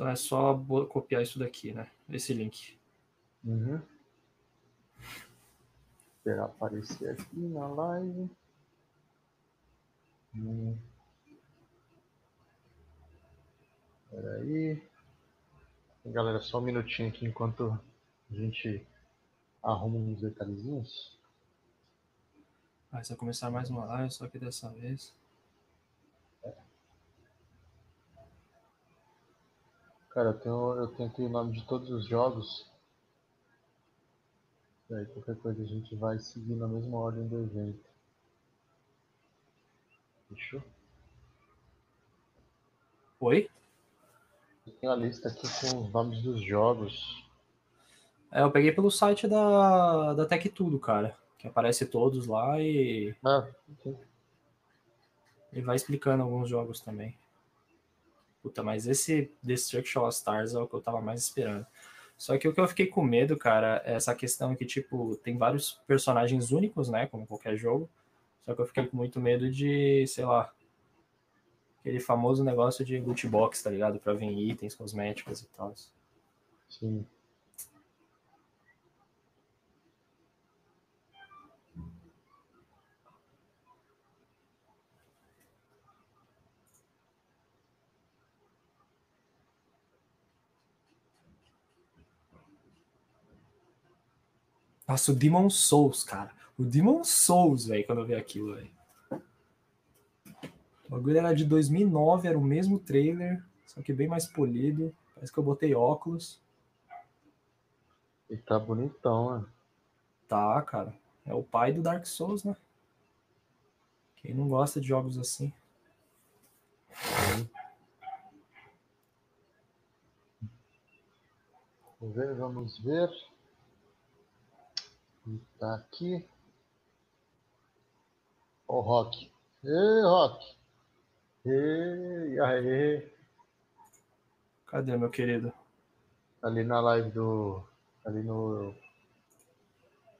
Então é só copiar isso daqui, né? Esse link. Uhum. Esperar aparecer aqui na live. Hum. Peraí. Galera, só um minutinho aqui enquanto a gente arruma uns detalhezinhos. Vai só começar mais uma live, só que dessa vez. Cara, eu tenho, eu tenho aqui o nome de todos os jogos. E aí qualquer coisa a gente vai seguir na mesma ordem do evento. Fechou? Oi? Eu tenho a lista aqui com os nomes dos jogos. É, eu peguei pelo site da, da Tech Tudo, cara. Que aparece todos lá e. Ah, sim. E vai explicando alguns jogos também. Puta, mas esse Destruction All Stars é o que eu tava mais esperando. Só que o que eu fiquei com medo, cara, é essa questão que, tipo, tem vários personagens únicos, né? Como qualquer jogo. Só que eu fiquei com muito medo de, sei lá, aquele famoso negócio de loot box, tá ligado? Pra vir itens, cosméticos e tal. Sim. Nossa, o Demon Souls, cara. O Demon Souls, velho, quando eu vi aquilo, velho. O bagulho era de 2009, era o mesmo trailer, só que bem mais polido. Parece que eu botei óculos. E tá bonitão, né? Tá, cara. É o pai do Dark Souls, né? Quem não gosta de jogos assim? Vamos ver, vamos ver. Tá aqui. O Rock. Ei, Rock. Ei, aí. Cadê, meu querido? Ali na live do. Ali no.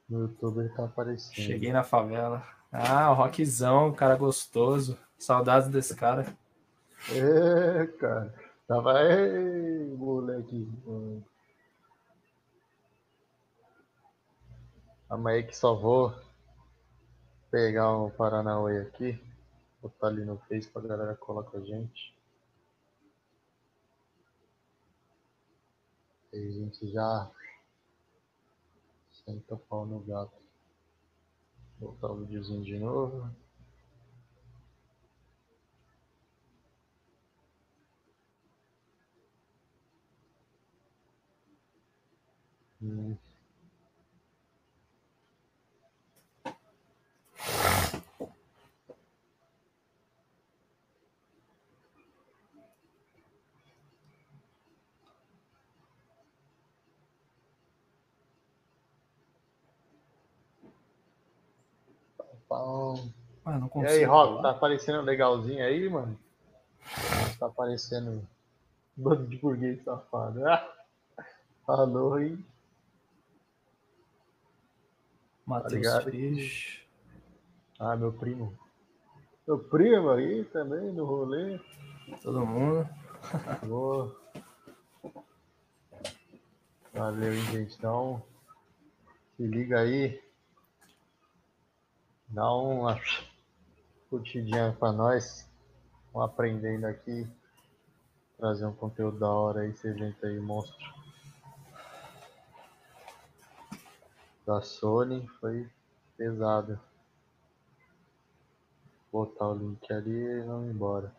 No YouTube ele tá aparecendo. Cheguei na favela. Ah, o Rockzão, cara gostoso. Saudades desse cara. É, cara. Tava aí, moleque. Calma aí que só vou pegar um Paranauê aqui. Botar ali no Face pra galera colar com a gente. Aí a gente já senta o pau no gato. Voltar o videozinho de novo. Hum. Ah, não consigo. E aí, Rock, tá aparecendo legalzinho aí, mano? Tá aparecendo bando de burguês safado. Falou, hein? Matheus tá. Ah, meu primo. Meu primo aí também no rolê. Todo mundo. Boa. Valeu, hein, gente. Então, se liga aí. Dá uma curtidinha para nós. Vamos aprendendo aqui. Trazer um conteúdo da hora aí, esse evento aí, monstro. Da Sony foi pesado. Vou botar o link ali e vamos embora.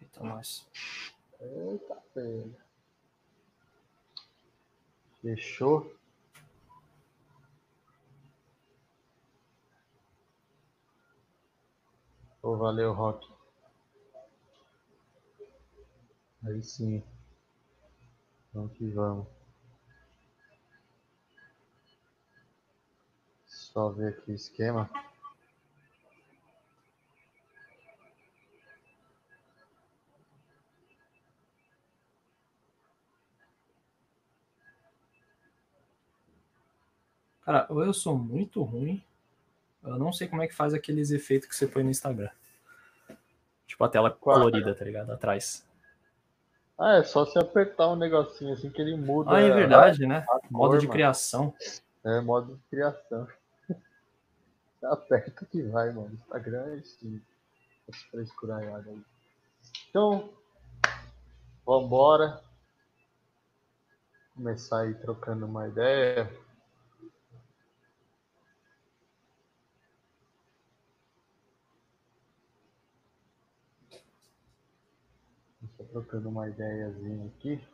Eita, nós. Eita, velho. Fechou? Oh, valeu, Rock. Aí sim. Vamos que vamos. Só ver aqui o esquema. Cara, ou eu sou muito ruim, eu não sei como é que faz aqueles efeitos que você põe no Instagram. Tipo a tela Qual? colorida, tá ligado? Atrás. Ah, é só se apertar um negocinho assim que ele muda. Ah, é verdade, né? a Modo cor, de mano. criação. É modo de criação. Aperta que vai, mano. Instagram é esse. Esse frescuraiado aí. Então, vambora. Começar aí trocando uma ideia. Trocando uma ideiazinha aqui.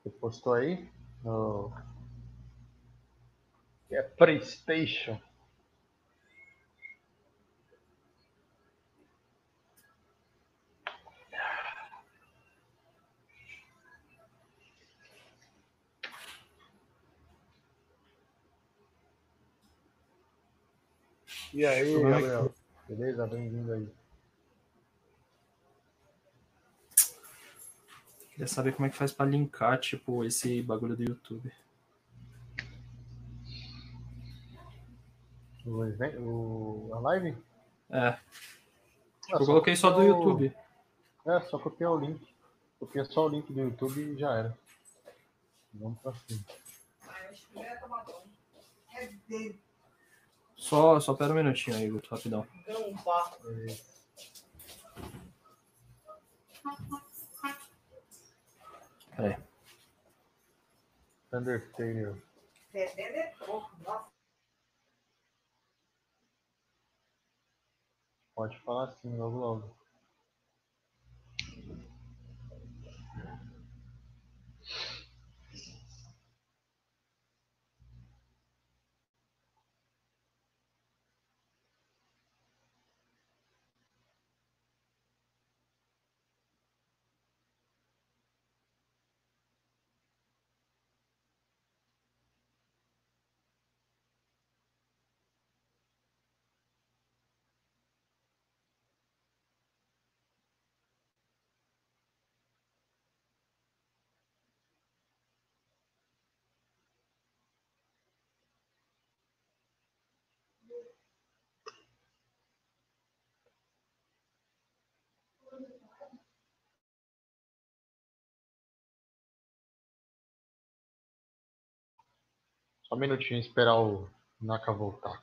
Você postou aí? No... Que é Playstation. E aí, é Gabriel? Beleza? Bem-vindo aí. Queria saber como é que faz pra linkar, tipo, esse bagulho do YouTube. O, evento, o, a live? É, Ah, eu coloquei só do copiar o- YouTube. É, só copiar o link. Copia só o link do YouTube e já era. Vamos pra cima. Só, só pera um minutinho aí, Guto, rapidão. Pera aí. Undertale. Pode falar assim, logo logo. Só um minutinho esperar o Naka voltar.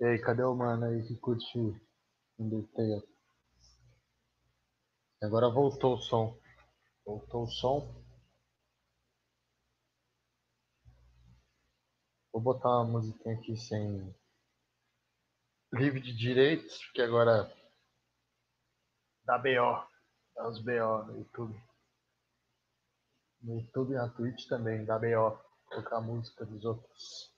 E aí, cadê o mano aí que curte Undertale? Agora voltou o som. Voltou o som. Vou botar uma musiquinha aqui sem livre de direitos, porque agora dá BO. Dá os BO no YouTube. No YouTube e na Twitch também, dá BO. Tocar música dos outros.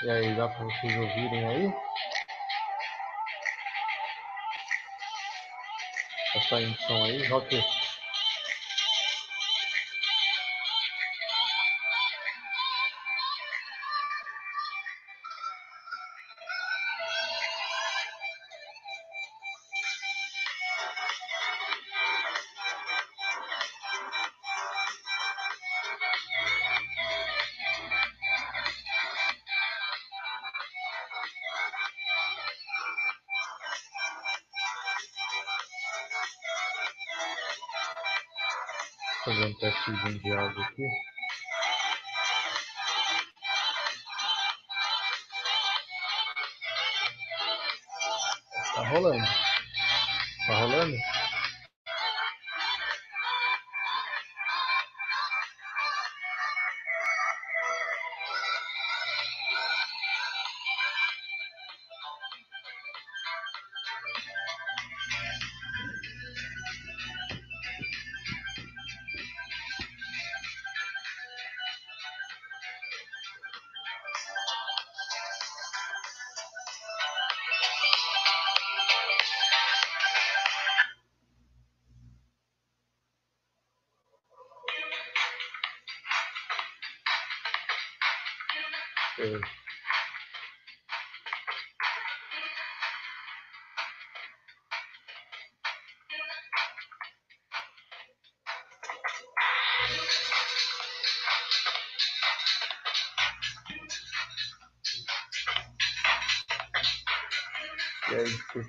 E aí, dá pra vocês ouvirem aí? Tá saindo som aí? Rock. precisam de algo aqui. Tá rolando.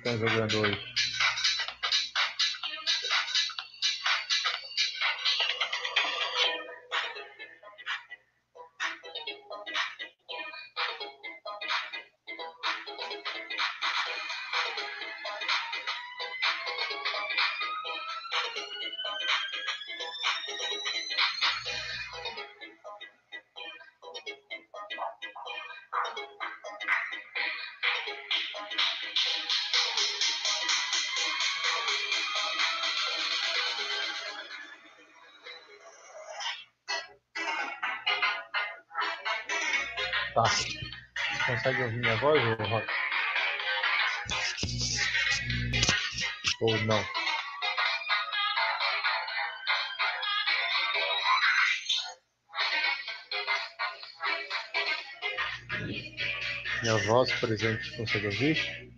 Estão jogando hoje? Tá. Consegue ouvir minha voz, ô Rock? Ou não? Minha voz, por exemplo, você consegue ouvir?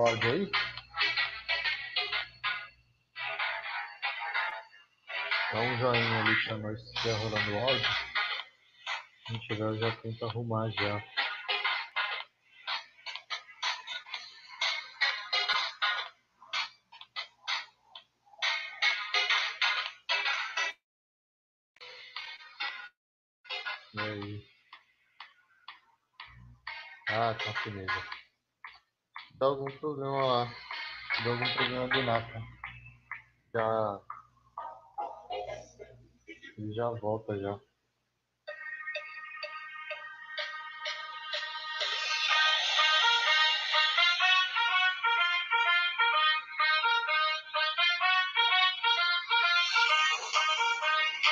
O áudio aí? Dá um joinha ali pra nós se estiver rolando o áudio. A gente já, já tenta arrumar já. Já. Ele já volta já.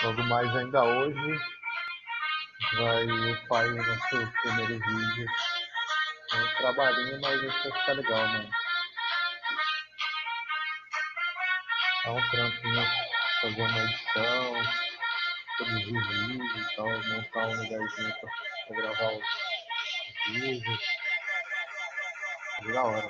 Logo mais ainda hoje vai o nosso primeiro vídeo. É um trabalhinho, mas que vai ficar legal, mano. dá um trampo, né? Fazer uma edição, produzir vídeo e tal, montar um lugarzinho pra, pra gravar os vídeos. Da hora.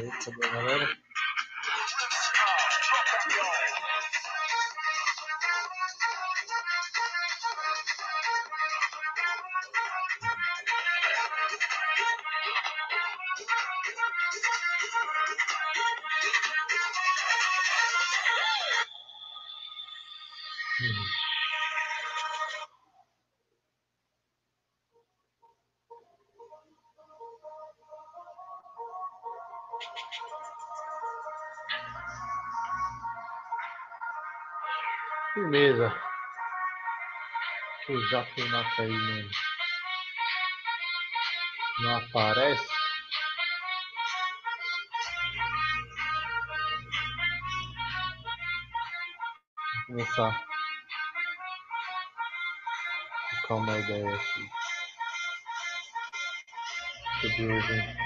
Eita, tá galera. Usar a Funaka aí, mano. Não aparece? Vou começar a trocar uma ideia aqui. Sobre o evento,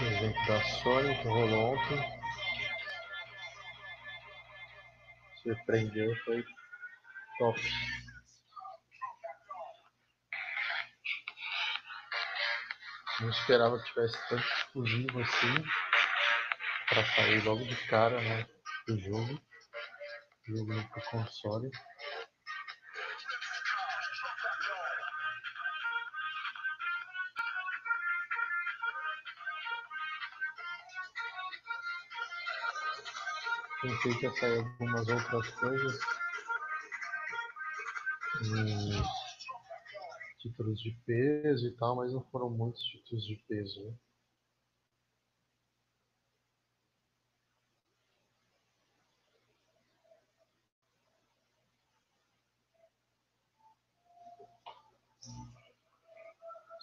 o evento da Sony que rolou ontem. Surpreendeu, foi top. Esperava que tivesse tanto exclusivo assim para sair logo de cara né, do jogo. Jogo pro console. Pensei que ia sair algumas outras coisas. Hum, títulos de peso e tal, mas não foram muitos títulos de peso. Né?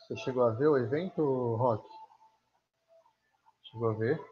Você chegou a ver o evento, Rock? Chegou a ver?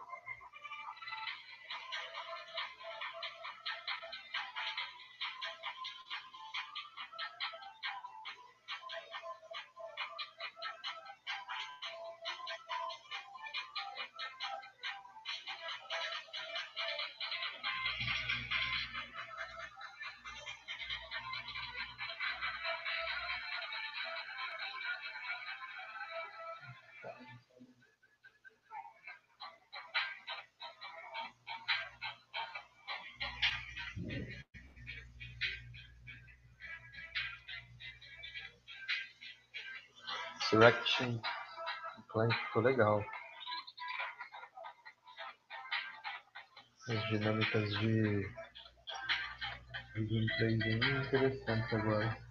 Resurrection Clank ficou legal. As dinâmicas de, de gameplay bem interessantes agora.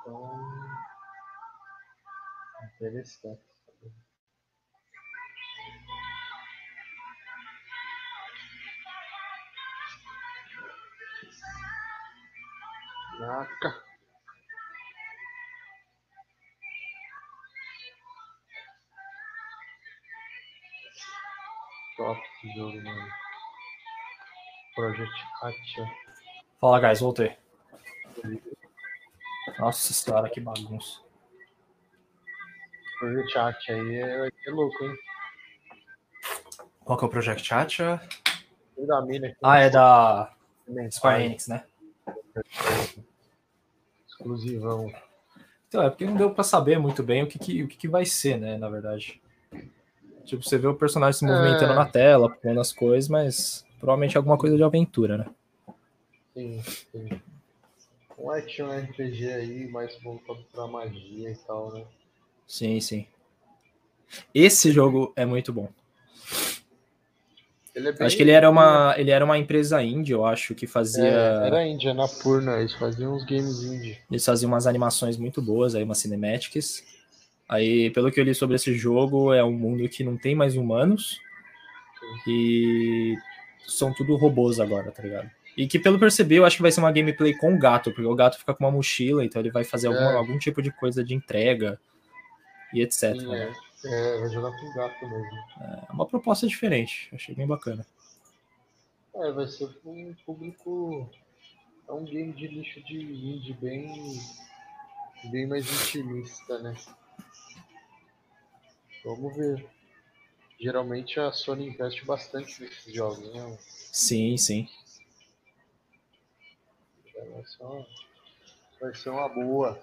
Então interessante. Caraca. Top esse jogo, mano. Project Atia. Fala, guys, voltei. Nossa senhora, que bagunça. Project Atia aí é, é louco, hein? Qual que é o Project Atia? Da mina, ah, é da Square Enix, né? Exclusivão. Então, é porque não deu para saber muito bem o que, que o que, que, vai ser, né, na verdade. Tipo, você vê o personagem se movimentando é... na tela, pulando as coisas, mas provavelmente alguma coisa de aventura, né? Sim, sim. Um action RPG aí, mais voltado pra magia e tal, né? Sim, sim. Esse jogo é muito bom. É bem- Acho que ele era uma, ele era uma empresa indie, eu acho, que fazia. É, era Índia, na Purna, eles faziam uns games indie. Eles faziam umas animações muito boas, aí umas cinematics. Aí, pelo que eu li sobre esse jogo, é um mundo que não tem mais humanos. E são tudo robôs agora, tá ligado? E que, pelo perceber, eu acho que vai ser uma gameplay com o gato, porque o gato fica com uma mochila, então ele vai fazer algum, É. algum tipo de coisa de entrega e etc. Sim, né? é. É, vai jogar com gato mesmo. É uma proposta diferente, achei bem bacana. É, vai ser um público. É um game de lixo de indie bem. bem mais intimista, né? Vamos ver. Geralmente a Sony investe bastante nesses jogos, né? Sim, sim. Vai ser uma, vai ser uma boa.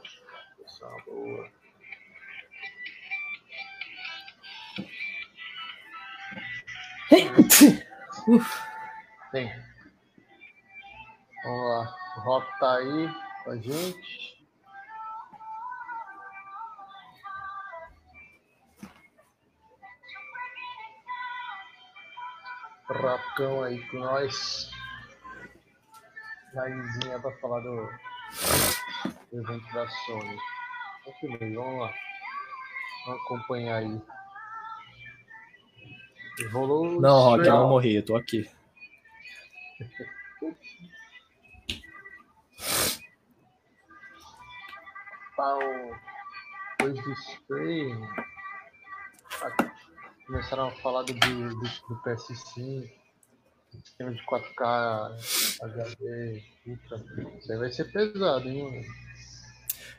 Vai ser uma boa. Tem. Vamos lá. O Rock tá aí com a gente. Rocão aí com nós. Livezinha pra falar do, do evento da Sony. Ok, vamos lá. Vamos acompanhar aí. Rolou Não, Rock, eu não morri, eu tô aqui. pau depois do Stray a- começaram a falar do, do, do PS5 de 4K HD Ultra isso aí vai ser pesado hein mano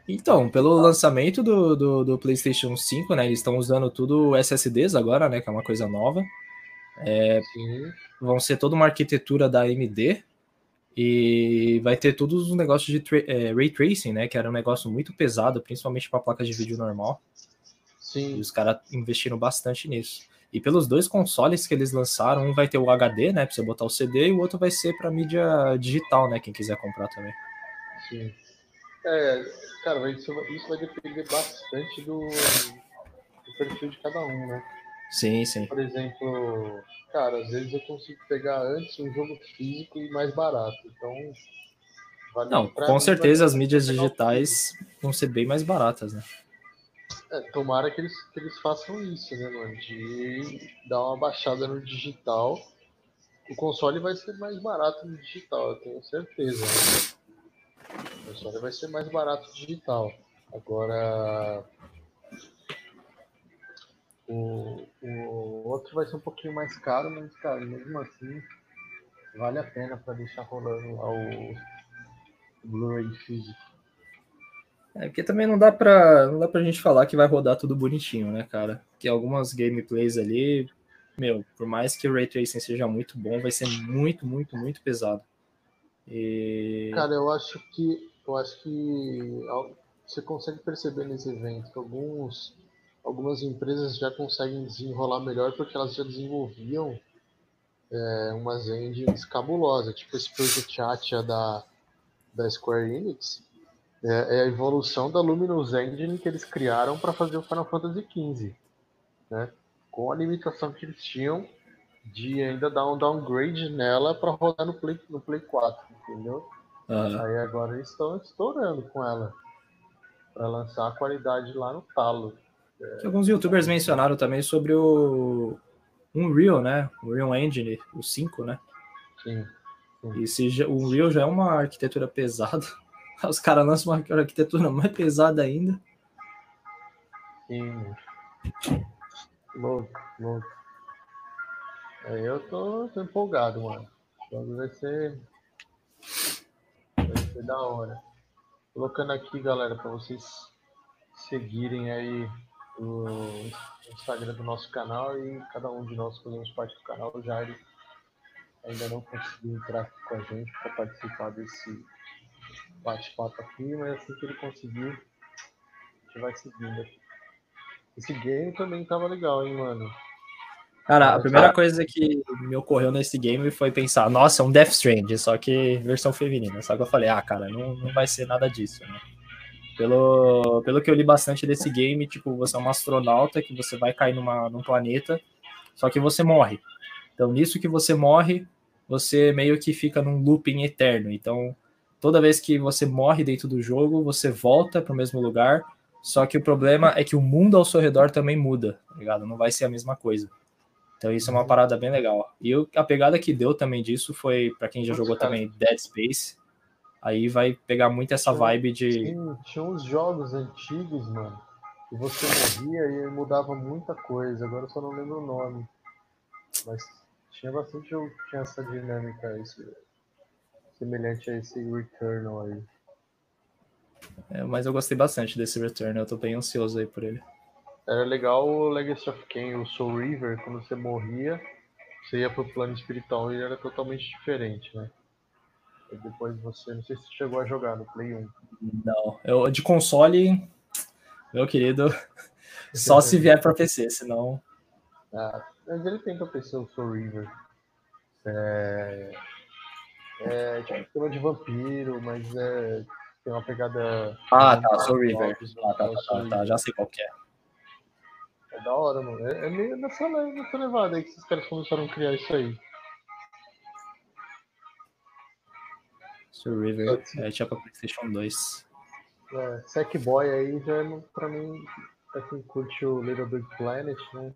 Então, pelo lançamento do, do, do PlayStation 5, né? Eles estão usando tudo SSDs agora, né? Que é uma coisa nova. sim Vão ser toda uma arquitetura da AMD. E vai ter todos os negócios de tra- é, ray tracing, né? Que era um negócio muito pesado, principalmente para placas de vídeo normal. E sim os caras investiram bastante nisso. E pelos dois consoles que eles lançaram, um vai ter o HD, né? Pra você botar o CD, e o outro vai ser para mídia digital, né? Quem quiser comprar também. sim é cara isso, vai- isso vai depender bastante do, do perfil de cada um né Sim, sim. por exemplo, cara, às vezes eu consigo pegar antes um jogo físico e mais barato. Então, vale Não, com certeza as mídias digitais vão ser bem mais baratas, né? É, tomara que eles, que eles façam isso, né, mano? De dar uma baixada no digital. O console vai ser mais barato no digital, eu tenho certeza. né? O console vai ser mais barato digital. Agora. O, o outro vai ser um pouquinho mais caro, mas, cara, mesmo assim, vale a pena para deixar rolando lá o Blu-ray físico. É, porque também não dá pra, não dá pra gente falar que vai rodar tudo bonitinho, né, cara? Porque algumas gameplays ali, meu, por mais que o Ray Tracing seja muito bom, vai ser muito, muito, muito pesado. E... Cara, eu acho que eu acho que você consegue perceber nesse evento que alguns algumas empresas já conseguem desenrolar melhor porque elas já desenvolviam é, umas engines cabulosas, tipo esse Project Atia da da Square Enix. É, é a evolução da Luminous Engine que eles criaram para fazer o Final Fantasy XV, né? Com a limitação que eles tinham de ainda dar um downgrade nela para rodar no Play, no Play 4, entendeu? Aham. Aí agora eles estão estourando com ela. Pra lançar a qualidade lá no talo. Que alguns youtubers mencionaram também sobre o Unreal, né? O Unreal Engine, o 5, né? Sim. E se já- o Unreal já é uma arquitetura pesada, os caras lançam uma arquitetura mais pesada ainda. Sim. Louco, louco. Eu tô, tô empolgado, mano. Vai ser. Vai ser da hora. Colocando aqui, galera, pra vocês seguirem aí o Instagram do nosso canal e cada um de nós fazemos parte do canal. O Jair ainda não conseguiu entrar aqui com a gente para participar desse bate-papo aqui, mas assim que ele conseguir, a gente vai seguindo aqui. Esse game também tava legal, hein, mano? Cara, a primeira coisa que me ocorreu nesse game foi pensar, nossa, é um Death Strand, só que versão feminina. Só que eu falei, ah, cara, não, não vai ser nada disso, né? Pelo, pelo que eu li bastante desse game, tipo, você é um astronauta que você vai cair numa, num planeta, só que você morre. Então, nisso que você morre, você meio que fica num looping eterno. Então, toda vez que você morre dentro do jogo, você volta para o mesmo lugar. Só que o problema é que o mundo ao seu redor também muda, tá ligado? Não vai ser a mesma coisa. Então isso é uma uhum. parada bem legal. E a pegada que deu também disso foi, para quem já Nossa, jogou cara. também Dead Space, aí vai pegar muito essa tinha, vibe de. Tinha, tinha uns jogos antigos, mano, que você morria e mudava muita coisa, agora eu só não lembro o nome. Mas tinha bastante jogo que tinha essa dinâmica esse, semelhante a esse Returnal aí. É, mas eu gostei bastante desse Returnal, eu tô bem ansioso aí por ele. Era legal o Legacy of Kain, o Soul River, quando você morria, você ia pro plano espiritual e era totalmente diferente, né? E depois você, não sei se você chegou a jogar no Play 1. Não, eu de console, meu querido, só se vier para PC, senão. Ah, mas ele tem pra PC o Soul River. É, é tipo sistema de vampiro, mas é tem uma pegada. Ah, tá, Soul River. Ah, tá, tá, tá, tá, já sei qual que é. É da hora, mano. É, é meio nessa, nessa levada aí que esses caras começaram a criar isso aí. River é tipo a PlayStation 2. É, Sackboy aí já é, pra mim, pra quem curte o Little Big Planet, né?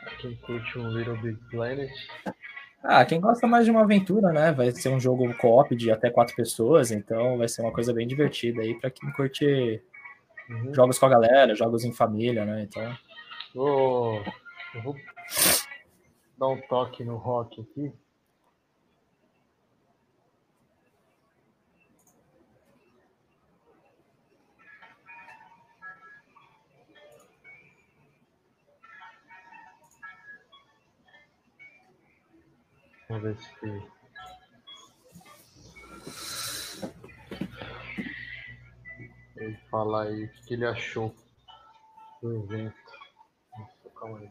Pra quem curte o Little Big Planet. Ah, quem gosta mais de uma aventura, né? Vai ser um jogo co-op de até quatro pessoas, então vai ser uma coisa bem divertida aí para quem curte Uhum. Jogos com a galera, jogos em família, né? Então. Oh, eu vou dar um toque no rock aqui. Vamos ver se ele falar aí o que ele achou do evento. Nossa, calma aí.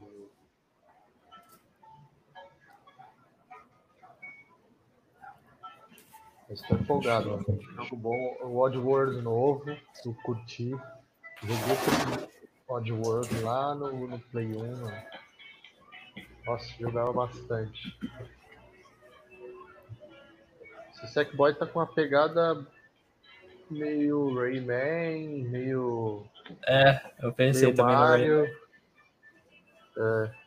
Estou empolgado, mano. Jogo bom. O Oddworld novo, eu curti. Joguei o Oddworld lá no, no Play 1, mano. Nossa, jogava bastante. Esse Sackboy tá com uma pegada meio Rayman, meio. É, eu pensei meio também Mario. no Rayman. É.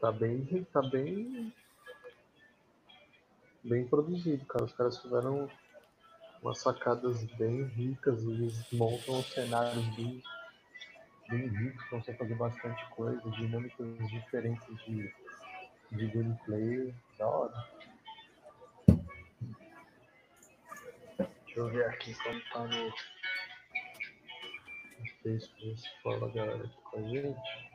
Tá bem. Tá bem. Bem produzido, cara. Os caras tiveram umas sacadas bem ricas eles montam cenários bem, bem ricos, conseguem fazer bastante coisa, dinâmicas diferentes de, de gameplay. Da hora. Deixa eu ver aqui como tá no, Facebook. Fala galera aqui com a gente.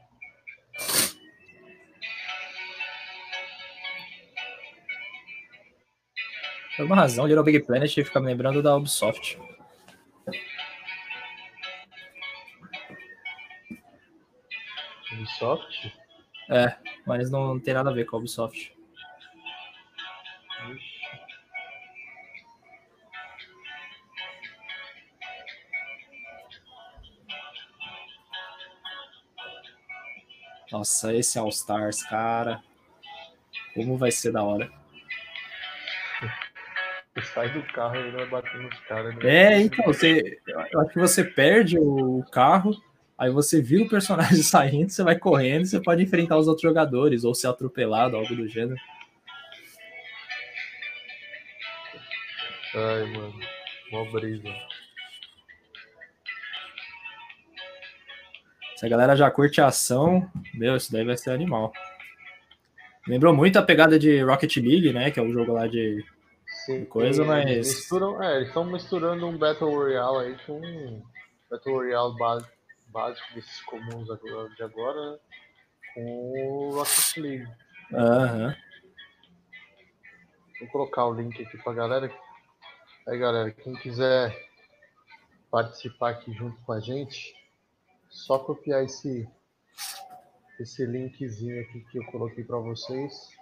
Por alguma razão, Little Big Planet fica me lembrando da Ubisoft. Ubisoft? É, mas não tem nada a ver com a Ubisoft. Nossa, esse All Stars, cara. Como vai ser da hora. Você sai do carro e vai bater nos caras. Né? É, então, você, eu acho que você perde o carro, aí você vira o personagem saindo, você vai correndo, você pode enfrentar os outros jogadores, ou ser atropelado, algo do gênero. Ai, mano. Mó brisa. Se a galera já curte a ação, meu, isso daí vai ser animal. Lembrou muito a pegada de Rocket League, né? Que é o jogo lá de, Sim, coisa, mas. Misturam, é, eles estão misturando um Battle Royale aí com um Battle Royale básico, básico desses comuns de agora, né? Com o Rocket League. Uhum. Vou colocar o link aqui pra galera. Aí, galera, quem quiser participar aqui junto com a gente, só copiar esse esse linkzinho aqui que eu coloquei para vocês.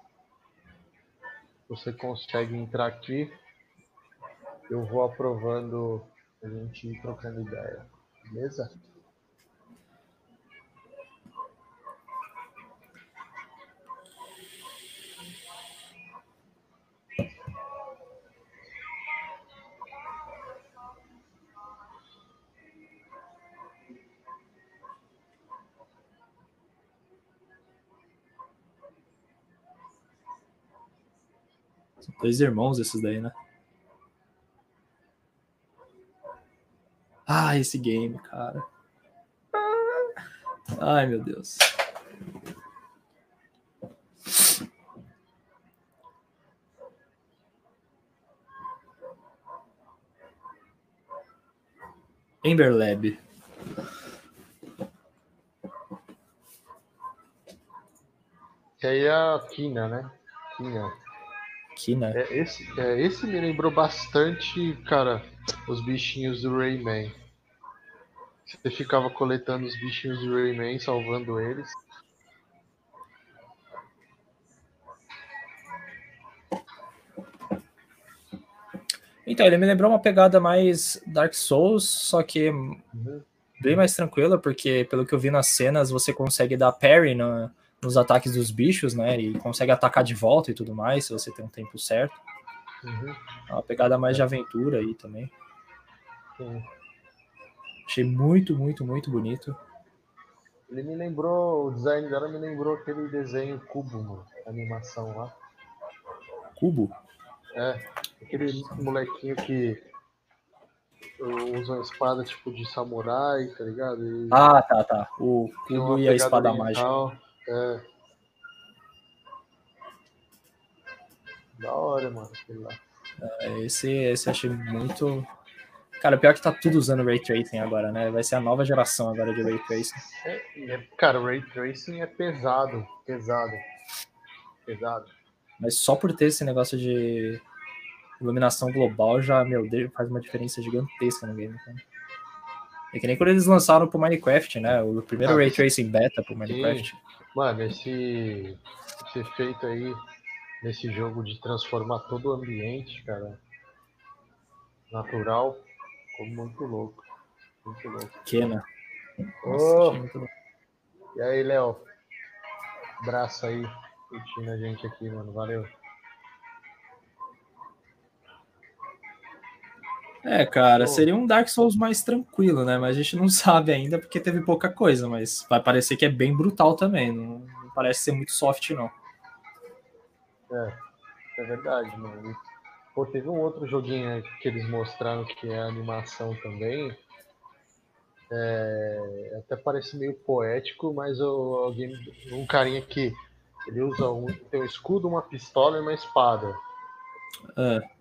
Você consegue entrar aqui. Eu vou aprovando a gente ir trocando ideia. Beleza? Dois irmãos esses daí, né? Ah, esse game, cara. Ai, meu Deus. Ember Lab. Que aí é a Kina, né? Kina. Kina. É, esse, é, esse me lembrou bastante, cara, os bichinhos do Rayman. Você ficava coletando os bichinhos do Rayman, salvando eles. Então, ele me lembrou uma pegada mais Dark Souls, só que uhum. bem mais tranquila, porque pelo que eu vi nas cenas, você consegue dar parry no, nos ataques dos bichos, né? E consegue atacar de volta e tudo mais, se você tem um tempo certo. Uhum. É uma pegada mais de aventura aí também. Sim. Achei muito, muito, muito bonito. Ele me lembrou, o design dela me lembrou aquele desenho cubo, mano, animação lá. Cubo? É, aquele molequinho que usa uma espada tipo de samurai, tá ligado? E ah, tá, tá. O cubo e a espada mágica. É. Da hora, mano, aquele lá. É, esse, esse achei muito. Cara, pior que tá tudo usando Ray Tracing agora, né? Vai ser a nova geração agora de Ray Tracing. É, é, cara, o Ray Tracing é pesado, pesado. Pesado. Mas só por ter esse negócio de iluminação global já, meu Deus, faz uma diferença gigantesca no game. Cara. É que nem quando eles lançaram pro Minecraft, né? O primeiro ah, Ray Tracing beta pro Minecraft. Sim. Mano, esse, esse efeito aí nesse jogo de transformar todo o ambiente, cara, natural, ficou muito louco. Muito louco. Kena. Oh. E aí, Léo? Braço aí, curtindo a gente aqui, mano. Valeu. É, cara, seria um Dark Souls mais tranquilo, né? Mas a gente não sabe ainda porque teve pouca coisa, mas vai parecer que é bem brutal também. Não, não parece ser muito soft, não. É, é verdade, mano. Pô, teve um outro joguinho que eles mostraram que é animação também. É, até parece meio poético, mas o, alguém, um carinha que ele usa um, tem um escudo, uma pistola e uma espada. É.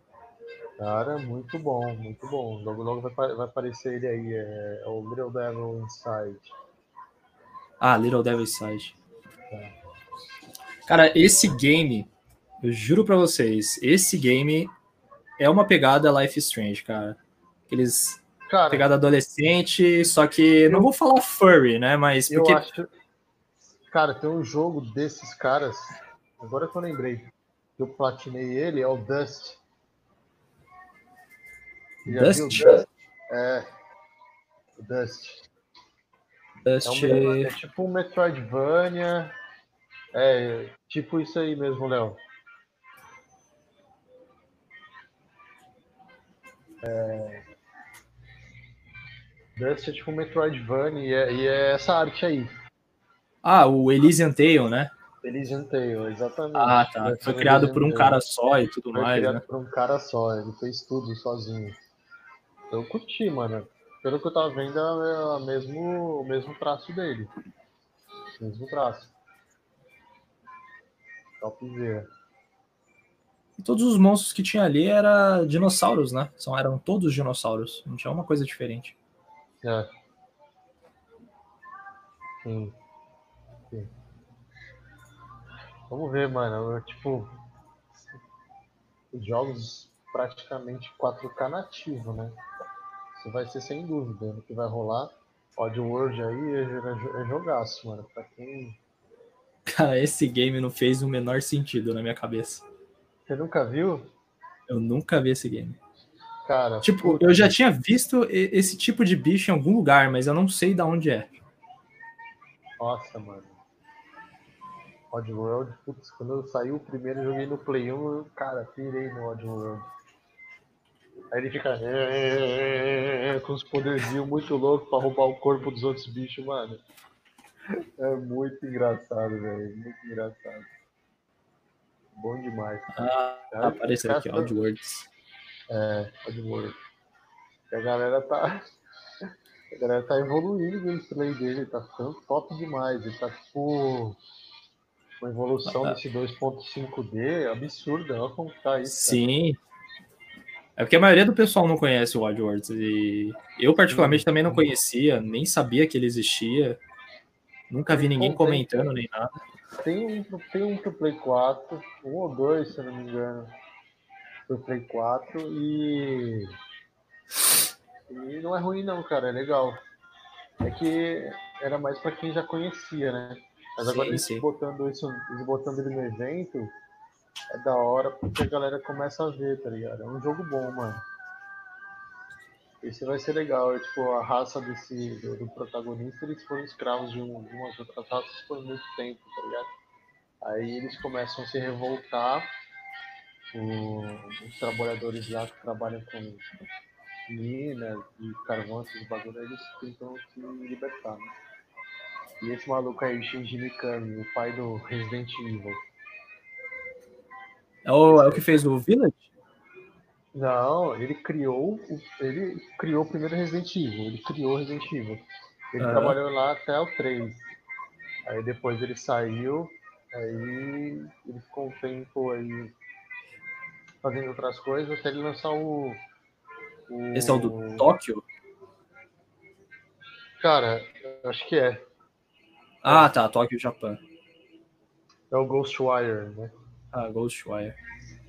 Cara, muito bom, muito bom. Logo, logo vai, vai aparecer ele aí, é, é o Little Devil Inside. Ah, Little Devil Inside. É. Cara, esse game, eu juro pra vocês, esse game é uma pegada Life Strange, cara. Aqueles. Cara, pegada adolescente, só que. Eu, não vou falar furry, né? Mas. Porque... Eu acho. Cara, tem um jogo desses caras. Agora que eu lembrei. Eu platinei ele, é o Dust. Dust? Dust? É. Dust. Dust. É, um, é tipo um Metroidvania. É, tipo isso aí mesmo, Léo. É... Dust é tipo um Metroidvania e é, e é essa arte aí. Ah, o Elysian Tale, né? Elysian Tale, exatamente. Ah, tá. Foi criado por um cara só e tudo Foi mais, criado né? por um cara só, ele fez tudo sozinho. Eu curti, mano. Pelo que eu tava vendo, é o mesmo, o mesmo traço dele. O mesmo traço. Topzera. E todos os monstros que tinha ali eram dinossauros, né? São, eram todos dinossauros. Não tinha uma coisa diferente. É. Sim. Sim. Vamos ver, mano. Eu, tipo. Os jogos praticamente 4K nativo, né? Isso vai ser sem dúvida. O que vai rolar. Oddworld aí é, é jogaço, mano. Pra quem. Cara, esse game não fez o menor sentido na minha cabeça. Você nunca viu? Eu nunca vi esse game. Cara. Tipo, eu já tinha visto esse tipo de bicho em algum lugar, mas eu não sei de onde é. Nossa, mano. Oddworld, putz, quando saiu o primeiro, eu joguei no Play 1, eu, cara, pirei no Oddworld. Aí ele fica é, é, é, com os poderzinhos muito loucos pra roubar o corpo dos outros bichos, mano. É muito engraçado, velho. Muito engraçado. Bom demais. Ah, Aí, apareceu aqui, Oddwords. É, Oddwords. E a galera tá. A galera tá evoluindo o gameplay dele, tá ficando top demais. Ele tá tipo. Uma evolução ah, desse 2.5D absurda. Olha como tá isso. Sim. Cara. É porque a maioria do pessoal não conhece o Oddwords. E eu, particularmente, também não conhecia, nem sabia que ele existia. Nunca vi ninguém comentando nem nada. Tem um, tem um pro Play 4, um ou dois, se eu não me engano, pro Play 4 e. E não é ruim não, cara, é legal. É que era mais para quem já conhecia, né? Mas agora sim, eles, sim. Botando isso, eles botando ele no evento, é da hora porque a galera começa a ver, tá ligado? É um jogo bom, mano. Esse vai ser legal. É, tipo, a raça desse, do, do, protagonista, eles foram escravos de, um, de umas outras raças por muito tempo, tá ligado? Aí eles começam a se revoltar. O, os trabalhadores lá que trabalham com minas e carvão, esses bagulho, eles tentam se libertar, né? E esse maluco aí, Shinji Mikami, o pai do Resident Evil. É o, é o que fez o Village? Não, ele criou, ele criou o primeiro Resident Evil, ele criou Resident Evil. Ele trabalhou lá até o 3. Aí depois ele saiu, aí ele ficou um tempo aí fazendo outras coisas até ele lançar o. o... Esse é o do Tóquio? Cara, acho que é. Ah, tá, Tóquio, Japão. É o Ghostwire, né? Ah, Ghostwire.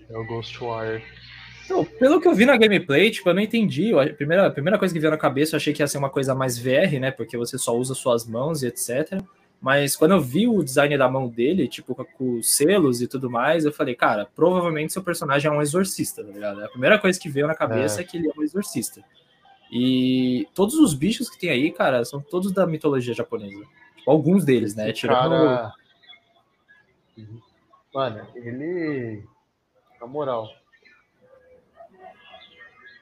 É o Ghostwire. Então, pelo que eu vi na gameplay, tipo, eu não entendi. A primeira, a primeira coisa que veio na cabeça, eu achei que ia ser uma coisa mais VR, né? Porque você só usa suas mãos e etc. Mas quando eu vi o design da mão dele, tipo, com os selos e tudo mais, eu falei, cara, provavelmente seu personagem é um exorcista, tá ligado? A primeira coisa que veio na cabeça é, é que ele é um exorcista. E todos os bichos que tem aí, cara, são todos da mitologia japonesa. Tipo, alguns deles, né? Tirando. Cara... Mano, ele. Na moral,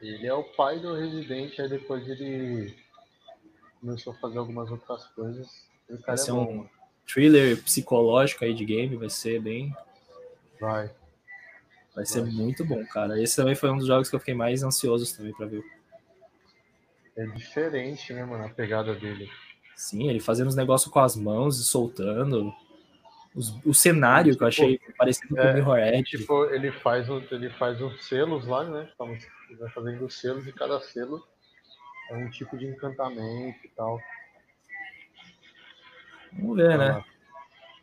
ele é o pai do Resident, aí depois ele começou a fazer algumas outras coisas. Vai é ser bom, um thriller psicológico aí de game, vai ser bem. Vai. Vai ser vai. muito bom, cara. Esse também foi um dos jogos que eu fiquei mais ansioso também para ver. É diferente, né, mano, a pegada dele. Sim, ele fazendo os negócios com as mãos e soltando. Os, o cenário que eu achei tipo, parecido é, com o Mirror Edge. Tipo, ele faz, ele faz os selos lá, né? vai fazendo os selos e cada selo é um tipo de encantamento e tal. Vamos ver, né?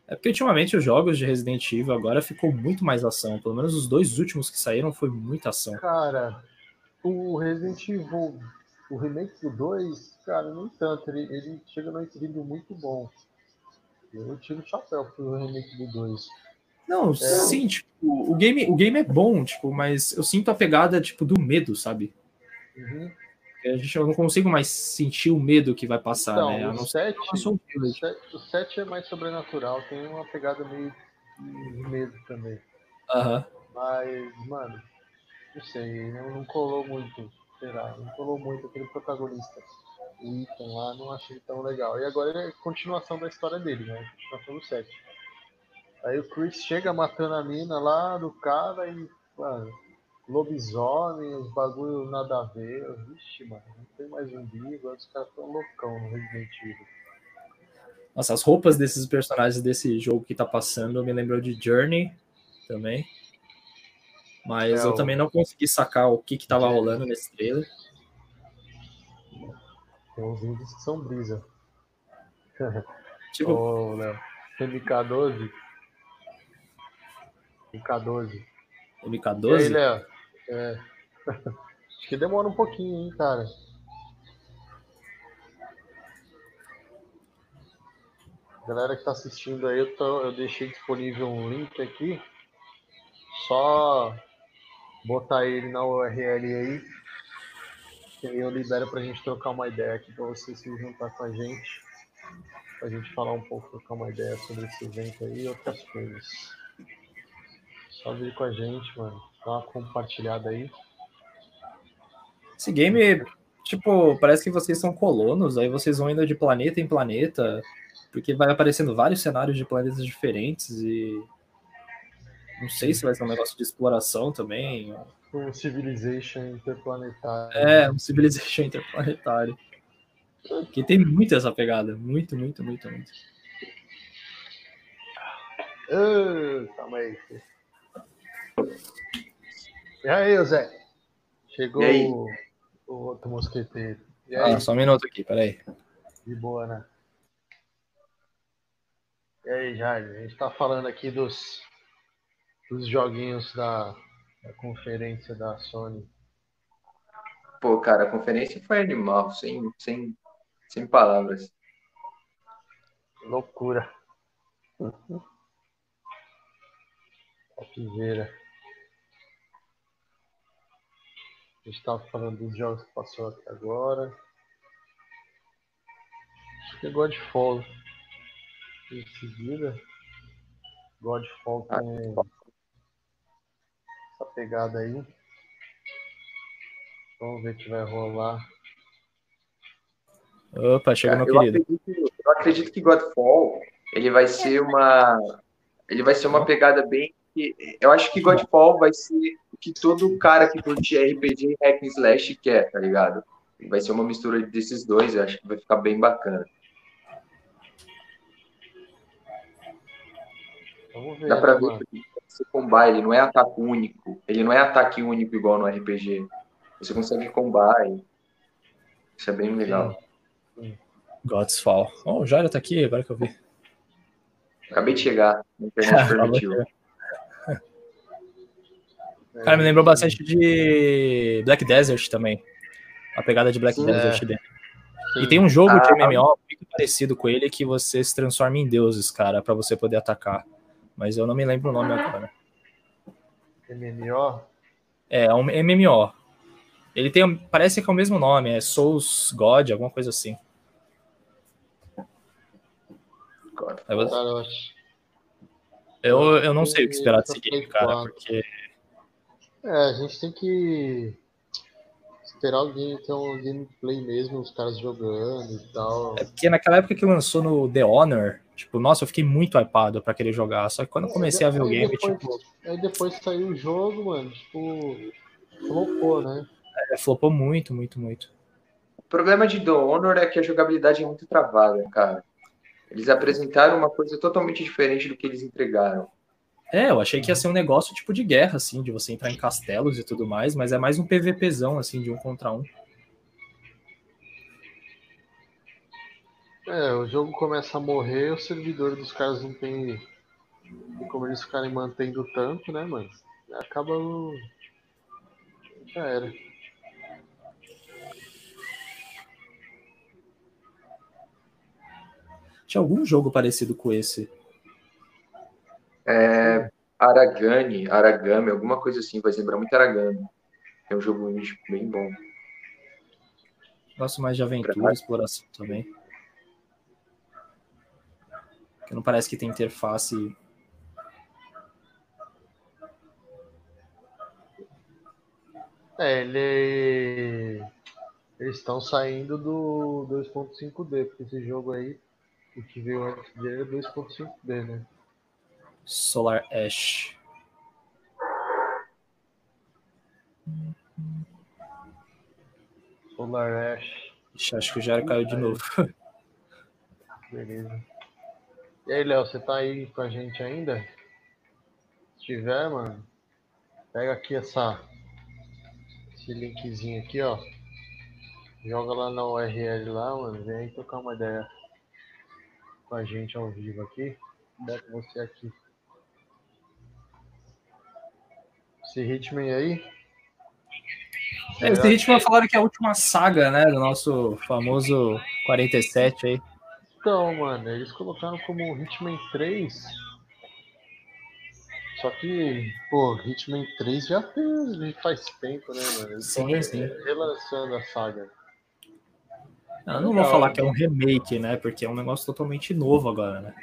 É porque ultimamente os jogos de Resident Evil agora ficou muito mais ação. Pelo menos os dois últimos que saíram foi muita ação. Cara, o Resident Evil, o remake do 2, cara, nem tanto. Ele, ele chega no equilíbrio muito bom. Eu tiro o chapéu pro remake do 2. Não, é. sim, tipo, o game, o game é bom, tipo, mas eu sinto a pegada, tipo, do medo, sabe? Uhum. A gente, eu não consigo mais sentir o medo que vai passar, então, né? O 7, o 7 é mais sobrenatural, tem uma pegada meio de medo também. Aham. Uhum. Mas, mano, não sei, não, não colou muito, sei lá, não colou muito aquele protagonista. O Ethan lá, não achei tão legal. E agora é continuação da história dele, né? Continuação do 7. Aí o Chris chega matando a mina lá do cara e, mano, lobisomem, os bagulho nada a ver. Vixe, mano, não tem mais zumbi, agora os caras tão loucão no Resident Evil. Nossa, as roupas desses personagens desse jogo que tá passando me lembrou de Journey também. Mas é, eu também não consegui sacar o que que tava rolando nesse trailer. Tem uns vídeos que são brisa. Tipo, Ô, Léo, MK12 MK12. MK12? E aí, Léo? É. Acho que demora um pouquinho, hein, cara. Galera que tá assistindo aí, eu, tô, eu deixei disponível um link aqui. Só botar ele na URL aí. Que eu libero pra gente trocar uma ideia aqui pra você se juntar com a gente. Pra gente falar um pouco, trocar uma ideia sobre esse evento aí e outras coisas. Só vir com a gente, mano. Dá uma compartilhada aí. Esse game, tipo, parece que vocês são colonos, aí vocês vão indo de planeta em planeta, porque vai aparecendo vários cenários de planetas diferentes e. Não sei se vai ser um negócio de exploração também. Um Civilization interplanetário. É, um Civilization interplanetário. Que tem muito essa pegada. Muito, muito, muito, muito. Uh, calma aí. E aí, Zé? Chegou aí? O, o outro mosqueteiro. E aí? Ah, só um minuto aqui, peraí. De boa, né? E aí, Jair? A gente tá falando aqui dos, dos joguinhos da, da conferência da Sony. Pô, cara, a conferência foi animal, sem, sem, sem palavras. Loucura. Topzera. A gente estava falando dos jogos que passou até agora. Acho que é Godfall. Em seguida, Godfall tem essa pegada aí. Vamos ver o que vai rolar. Opa, chega meu eu querido. Acredito, eu acredito que Godfall ele vai ser uma ele vai ser uma pegada bem eu acho que Godfall vai ser o que todo cara que curte RPG e hack and slash quer, tá ligado? Vai ser uma mistura desses dois, eu acho que vai ficar bem bacana. Vamos ver, Dá pra né, ver que esse combar, ele não é ataque único, ele não é ataque único igual no RPG. Você consegue combar, e isso é bem legal. God's Fall. Oh, o Jairo tá aqui, agora que eu vi. Acabei de chegar, internet permitiu. Cara, me lembrou bastante de Black Desert também. A pegada de Black Sim, Desert é. dele. Sim. E tem um jogo de Ah. MMO muito parecido com ele que você se transforma em deuses, cara, pra você poder atacar. Mas eu não me lembro o nome agora. MMO? É, é um MMO. Ele tem, parece que é o mesmo nome, é Souls God, alguma coisa assim. Eu acho. Eu, eu não sei o que esperar desse Esse game, cara, 4. porque É, a gente tem que esperar alguém ter um gameplay mesmo, os caras jogando e tal. É porque naquela época que lançou no The Honor, tipo, nossa, eu fiquei muito hypado pra querer jogar. Só que quando eu comecei a ver o game, depois- tipo, Aí depois saiu o jogo, mano, tipo, flopou, né? é, flopou muito, muito, muito. O problema de The Honor é que a jogabilidade é muito travada, cara. Eles apresentaram uma coisa totalmente diferente do que eles entregaram. É, eu achei que ia ser um negócio tipo de guerra, assim, de você entrar em castelos e tudo mais, mas é mais um PVPzão, assim, de um contra um. É, o jogo começa a morrer, o servidor dos caras não tem, como eles ficarem mantendo tanto, né, mano? Acaba. Já era. Tinha algum jogo parecido com esse. É, Aragami, Aragami, alguma coisa assim, vai lembrar muito Aragami. É um jogo bem bom. Gosto mais de aventura, exploração também. Que não parece que tem interface. É, ele. Eles estão saindo do 2.5D, porque esse jogo aí, o que veio antes dele é 2.5D, né? Solar Ash. Solar Ash, Ixi, acho que o Jairo caiu de novo. beleza. E aí, Léo, você tá aí com a gente ainda? Se tiver, mano, pega aqui essa. Esse linkzinho aqui, ó. Joga lá na URL lá, mano. Vem aí trocar uma ideia com a gente ao vivo aqui. Com você aqui. Esse Hitman aí. É, esse ritmo falaram que é a última saga, né? Do nosso famoso 47 aí. Então, mano, eles colocaram como Hitman 3. Só que, pô, Hitman 3 já fez faz tempo, né, mano? Eles Sim, sim. relançando a saga. Eu não vou falar que é um remake, né? Porque é um negócio totalmente novo agora, né?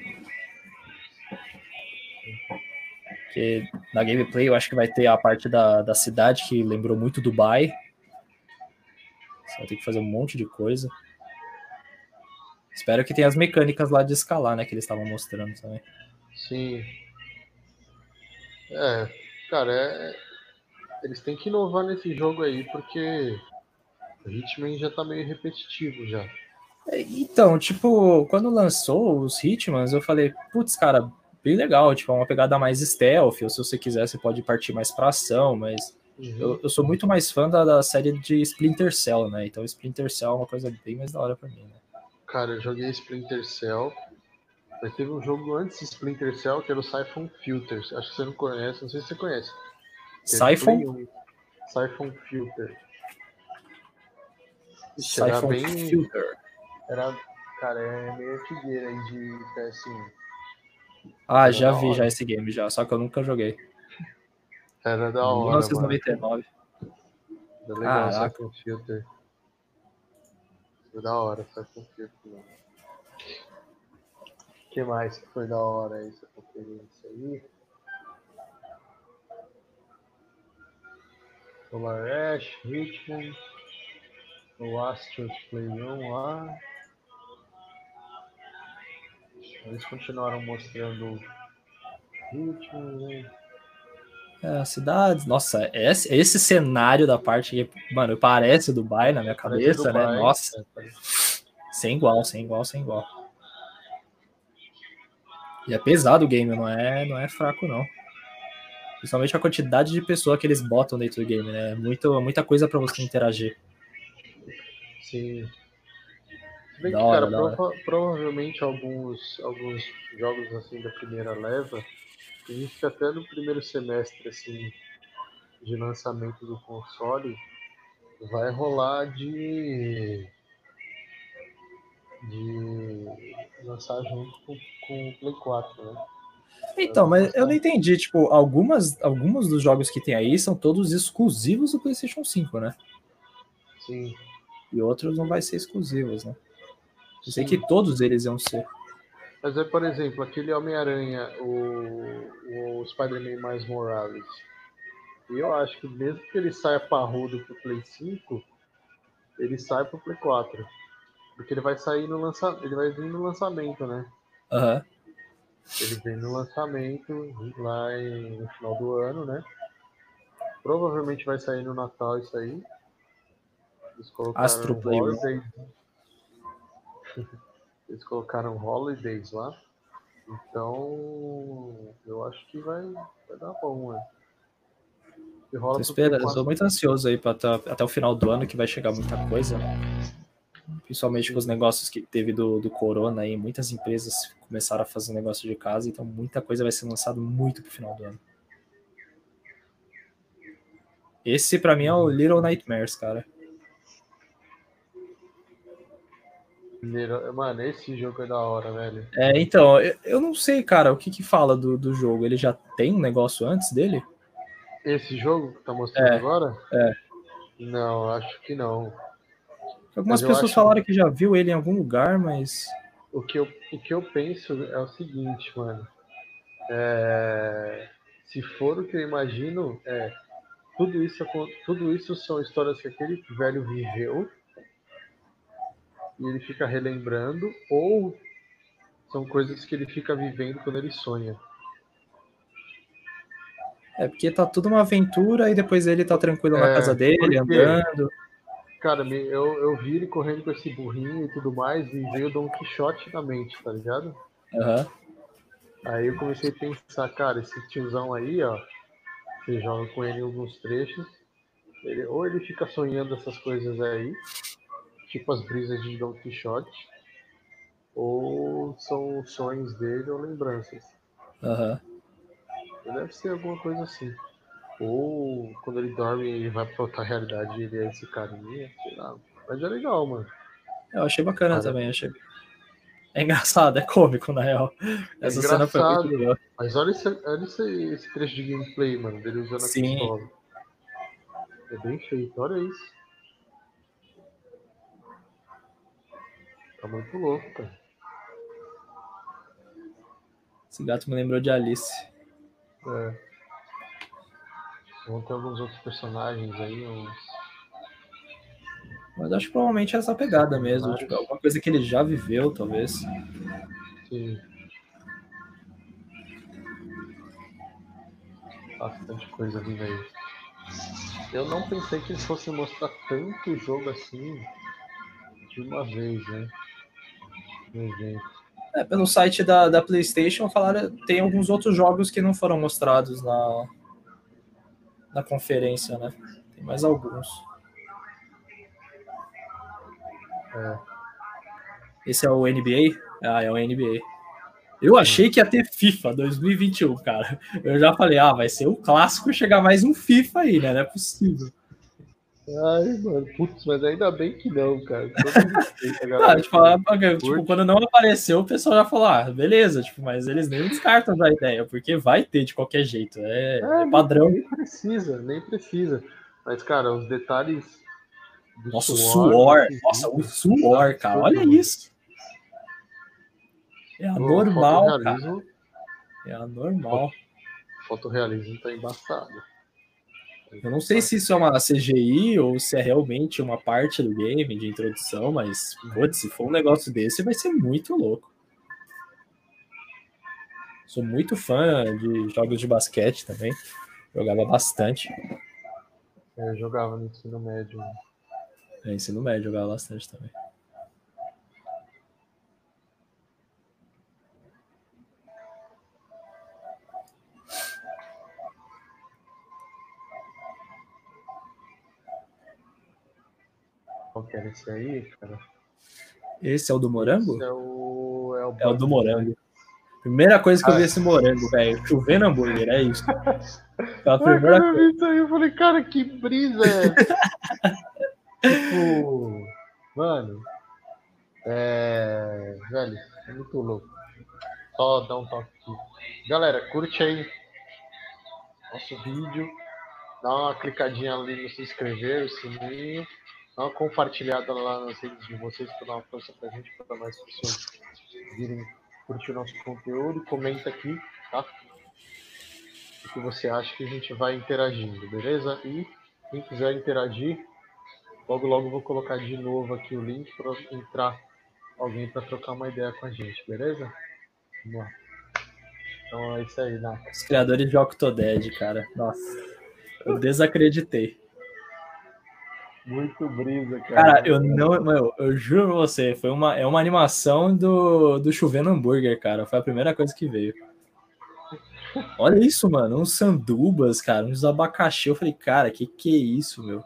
Porque na gameplay eu acho que vai ter a parte da, da cidade que lembrou muito Dubai. Você vai ter que fazer um monte de coisa. Espero que tenha as mecânicas lá de escalar, né? Que eles estavam mostrando também. Sim. É, cara, é... eles têm que inovar nesse jogo aí, porque o Hitman já tá meio repetitivo já. É, Então, tipo, quando lançou os Hitmans, eu falei, putz, cara, bem legal, tipo, é uma pegada mais stealth, ou se você quiser, você pode partir mais pra ação, mas Uhum. eu, eu sou muito mais fã da, da série de Splinter Cell, né? Então Splinter Cell é uma coisa bem mais da hora pra mim, né? Cara, eu joguei Splinter Cell. Mas teve um jogo antes de Splinter Cell que era o Siphon Filters. Acho que você não conhece, não sei se você conhece. Siphon? Play 1. Siphon Filter. Ixi, era Siphon bem. Filter. Era, cara, é meio antigueira aí de PS1. Ah, Era já vi hora. já esse game já, só que eu nunca joguei. Era da hora, mano. 1999. Era legal, Caraca. Siphon Filter. Foi da hora, Siphon Filter, mano. O que mais que foi da hora essa conferência aí? Solar Ash, Hitman, o Astros Play 1 lá. Eles continuaram mostrando Hitman, né? É, cidades. Nossa, esse, esse cenário da parte que, mano, parece Dubai na minha cabeça, né? Dubai, Nossa, sem igual, sem igual, sem igual. E é pesado o game, não é, não é fraco, não. Principalmente a quantidade de pessoa que eles botam dentro do game, né? É Muito, muita coisa pra você interagir. Sim. Se bem que, hora, cara, hora. prova- provavelmente alguns, alguns jogos assim da primeira leva, a gente até no primeiro semestre assim de lançamento do console vai rolar de de lançar junto com, com o Play 4, né? Então, mas eu não entendi, tipo, algumas, alguns dos jogos que tem aí são todos exclusivos do PlayStation 5, né? Sim. E outros não vai ser exclusivos, né? Eu sei sim. que todos eles iam ser. Mas é, por exemplo, aquele Homem-Aranha, o, o Spider-Man mais Morales. E eu acho que mesmo que ele saia parrudo pro Play 5, ele sai pro Play 4. Porque ele vai sair no lançamento. Ele vai vir no lançamento, né? Aham. Ele vem no lançamento lá em- no final do ano, né? Provavelmente vai sair no Natal isso aí. Eles colocaram Astro. Eles colocaram Holidays lá. Então, eu acho que vai, vai dar bom, né? Rola Tô Play eu 4. sou muito ansioso aí pra tá- até o final do ano que vai chegar muita coisa. Principalmente com os negócios que teve do, do Corona aí, muitas empresas começaram a fazer negócio de casa, então muita coisa vai ser lançada muito pro final do ano. Esse pra mim é o Little Nightmares, cara. Primeiro- Mano, esse jogo é da hora, velho. É, então, eu, eu não sei, cara, o que que fala do, do jogo. Ele já tem um negócio antes dele? Esse jogo que tá mostrando É, agora? é. Não, acho que não. Algumas Mas pessoas falaram que já viu ele em algum lugar, mas. O que eu, o que eu penso é o seguinte, mano. É, se for o que eu imagino, é tudo isso, tudo isso são histórias que aquele velho viveu e ele fica relembrando, ou são coisas que ele fica vivendo quando ele sonha. É porque tá tudo uma aventura e depois ele tá tranquilo na É, casa dele, porque- andando. Cara, eu, eu vi ele correndo com esse burrinho e tudo mais, e veio Don Quixote na mente, tá ligado? Aham. Aí eu comecei a pensar, cara, esse tiozão aí, ó, você joga com ele em alguns trechos, ele, ou ele fica sonhando essas coisas aí, tipo as brisas de Don Quixote, ou são sonhos dele ou lembranças. Aham. Deve ser alguma coisa assim. Ou quando ele dorme ele vai pra outra realidade e ele é esse carinha, sei lá. Mas é legal, mano. Eu achei bacana Cara. também, achei. É engraçado, é cômico, na real. É Essa cena foi muito legal. Mas olha esse, olha esse, esse trecho de gameplay, mano, dele usando a Sim. pistola. É bem feito, olha isso. Tá muito louco, cara. Esse gato me lembrou de Alice. É. Vão ter alguns outros personagens aí, uns. Mas acho que provavelmente é essa pegada mesmo. Tipo, alguma coisa que ele já viveu, talvez. Sim. Bastante coisa vindo aí. Eu não pensei que eles fossem mostrar tanto jogo assim de uma vez, né? Evento. É, pelo site da, da PlayStation falaram tem alguns outros jogos que não foram mostrados na, na conferência, né? Tem mais alguns. É. Esse é o NBA? Ah, é o NBA. Eu achei que ia ter FIFA 2021, cara. Eu já falei, ah, vai ser um clássico chegar mais um FIFA aí, né? Não é possível. Ai, mano, putz, mas ainda bem que não, cara. ah, tipo, a, tipo, quando não apareceu, o pessoal já falou, ah, beleza, tipo, mas eles nem descartam da ideia, porque vai ter de qualquer jeito. É, é, é padrão. Nem precisa, nem precisa. Mas, cara, os detalhes. Nossa, o suor. Nossa, o suor, cara. Olha isso. É anormal, cara. É anormal. Fotorrealismo tá embaçado. Eu não sei se isso é uma CGI ou se é realmente uma parte do game de introdução, mas putz, se for um negócio desse, vai ser muito louco. Sou muito fã de jogos de basquete também. Jogava bastante. É, eu jogava no ensino médio. É, ensino médio, jogava bastante também. Qual que era esse aí, cara? Esse é o do morango? Esse é o, é o, é o do morango. Primeira coisa que ah, eu vi esse morango, velho. Chovendo hambúrguer, é isso. a primeira eu vi isso aí, eu falei, cara, que brisa é Tipo, mano, é. Velho, é muito louco. Só dar um toque aqui. Galera, curte aí nosso vídeo. Dá uma clicadinha ali no se inscrever, o sininho. Dá uma compartilhada lá nas redes de vocês para dar uma força para a gente, para mais pessoas virem curtir o nosso conteúdo. Comenta aqui, tá? O que você acha que a gente vai interagindo, beleza? E quem quiser interagir, logo logo vou colocar de novo aqui o link para entrar alguém para trocar uma ideia com a gente, beleza? Vamos lá. Então é isso aí, Naka. Os criadores de Octodad, cara. Nossa, eu desacreditei. Muito brisa, cara. Cara, eu não. Meu, eu juro pra você, foi uma, é uma animação do, do chovendo hambúrguer, cara. Foi a primeira coisa que veio. Olha isso, mano. Uns sandubas, cara. Uns abacaxi. Eu falei, cara, que que é isso, meu?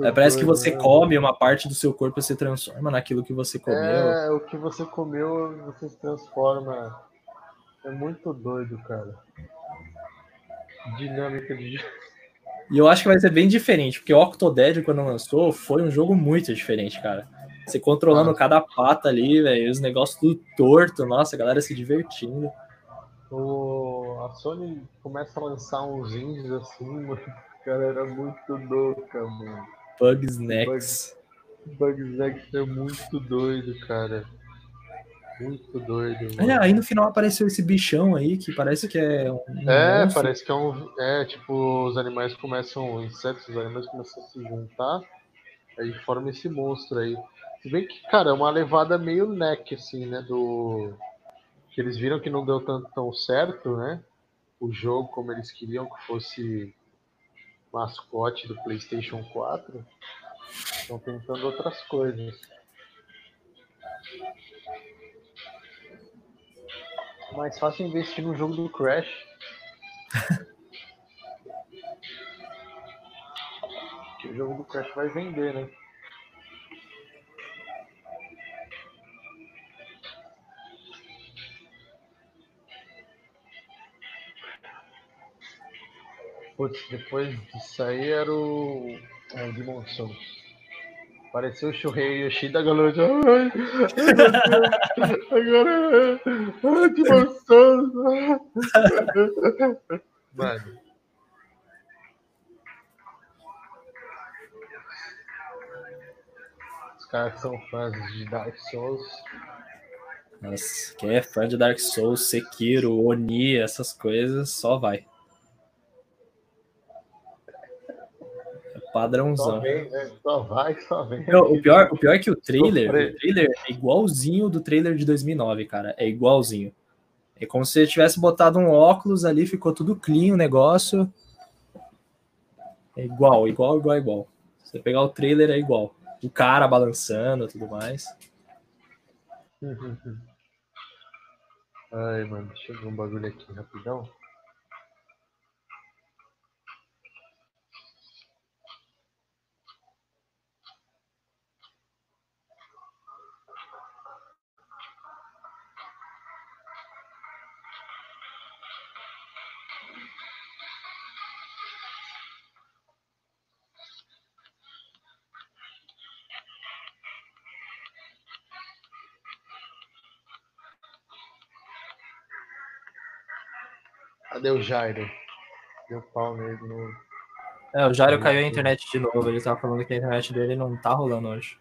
É, parece doido, que você né? come uma parte do seu corpo e se transforma naquilo que você comeu. É, o que você comeu, você se transforma. É muito doido, cara. Dinâmica de e eu acho que vai ser bem diferente, porque o Octodad, quando lançou, foi um jogo muito diferente, cara. Você controlando cada pata ali, velho, os negócios tudo torto, nossa, a galera se divertindo. O... A Sony começa a lançar uns indies assim, mano. Cara, era muito louca, mano. Bugsnax. Bugsnax é muito doido, cara. Muito doido. Mano. É, aí no final apareceu esse bichão aí que parece que é um. É, monstro. parece que é um. É, tipo, os animais começam. Os insetos, os animais começam a se juntar. Aí forma esse monstro aí. Se bem que, cara, é uma levada meio neck, assim, né? Do. Que eles viram que não deu tanto tão certo, né? O jogo como eles queriam que fosse mascote do PlayStation 4. Estão tentando outras coisas. Mais fácil investir no jogo do Crash. o jogo do Crash vai vender, né? Putz, depois disso aí era o. É, o Demon Souls. Pareceu o Shurei Yoshida, galera. Ai, agora... Ai, que gostoso! Mano... Os caras são fãs de Dark Souls. Nossa, quem é fã de Dark Souls, Sekiro, Oni, essas coisas, só vai. Padrãozão. Só, vem, né? só vai, só vem. o, pior, o pior é que o trailer, o trailer é igualzinho do trailer de 2009, cara. É igualzinho. É como se você tivesse botado um óculos ali, ficou tudo clean o negócio. É igual, igual, igual, igual. Se você pegar o trailer, é igual. O cara balançando e tudo mais. Ai, mano, deixa eu ver um bagulho aqui rapidão. Cadê o Jairo? Deu pau nele no. É, o Jairo caiu a internet de novo. Ele tava falando que a internet dele não tá rolando hoje.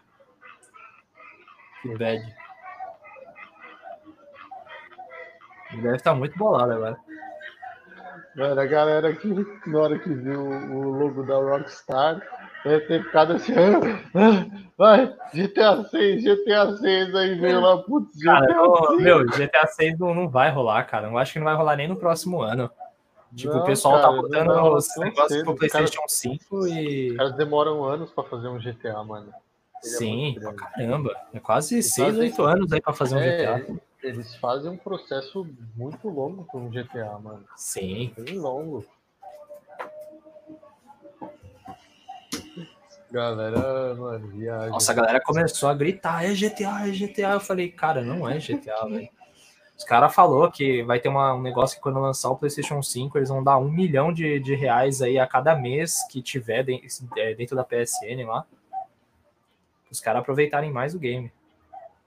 Que bad. Ele deve estar muito bolado agora. Mano, a galera que na hora que viu o logo da Rockstar deve ter ficado assim. "Ah, ah, vai, GTA 6, GTA 6, aí veio lá, putz, GTA Cara, 6. meu, GTA 6 não, não vai rolar, cara. Eu acho que não vai rolar nem no próximo ano. Tipo, Não, o pessoal cara, tá não botando rolar os negócios cedo. pro PlayStation 5 e. Os caras demoram anos pra fazer um GTA, mano. Ele é Sim, muito pra caramba. É quase Eles 6, fazem- 8 anos aí pra fazer um É, GTA. eles fazem um processo muito longo pra um GTA, mano. Sim. Bem longo. Galera, mano, viagem. Nossa, a galera começou a gritar, é GTA, é GTA. Eu falei, cara, não é GTA, velho. Os caras falou que vai ter uma- um negócio que quando lançar o PlayStation 5, eles vão dar um milhão de, de reais aí a cada mês que tiver é, dentro da PSN lá. Os caras aproveitarem mais o game.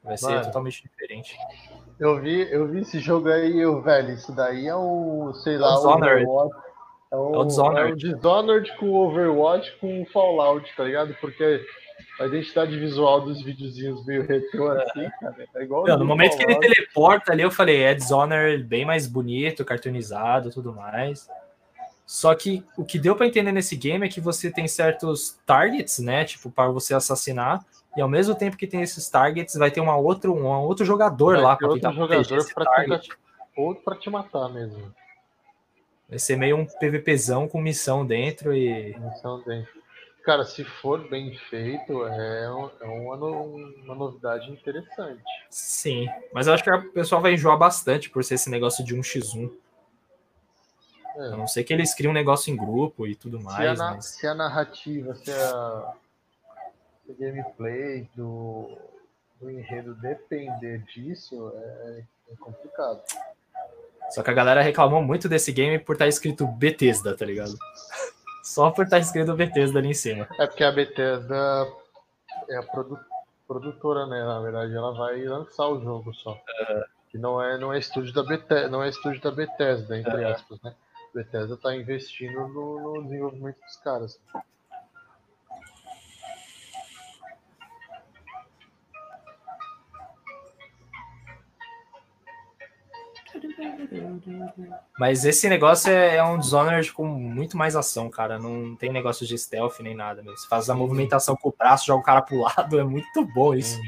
Vai ser Mano. totalmente diferente. Eu vi, eu vi esse jogo aí, eu, velho, isso daí é o, sei lá, o Dishonored. Overwatch. É o, É o Dishonored. é o Dishonored com o Overwatch com o Fallout, tá ligado? Porque a identidade visual dos videozinhos meio retrô assim, cara, é igual Não, no momento que ele Fallout. teleporta ali, eu falei, é Dishonored bem mais bonito, cartoonizado tudo mais. Só que o que deu pra entender nesse game é que você tem certos targets, né? Tipo, para você assassinar. E ao mesmo tempo que tem esses targets, vai ter uma outro, um outro jogador Vai lá outro tentar proteger jogador esse pra target. tentar, ou pra te matar mesmo. Vai ser meio um PVPzão com missão dentro e. Missão dentro. Cara, se for bem feito, é, um- é uma, uma novidade interessante. Sim. Mas eu acho que o pessoal vai enjoar bastante por ser esse negócio de 1x1. É. A não ser que eles criem um negócio em grupo e tudo Se a, mais. mas... se a narrativa, se a, se o gameplay do, do enredo depender disso, é, é complicado. Só que a galera reclamou muito desse game por estar escrito Bethesda, tá ligado? Só por estar escrito Bethesda ali em cima. É porque a Bethesda é a produ- produtora, né? Na verdade, ela vai lançar o jogo só. Que não é, não é estúdio da Bethesda, não é estúdio da Bethesda, entre aspas, né? Bethesda tá investindo no, no desenvolvimento dos caras. Mas esse negócio é, é um Dishonored com muito mais ação, cara. Não tem negócio de stealth nem nada. Meu. Você faz a movimentação com o braço, joga o cara pro lado. É muito bom isso.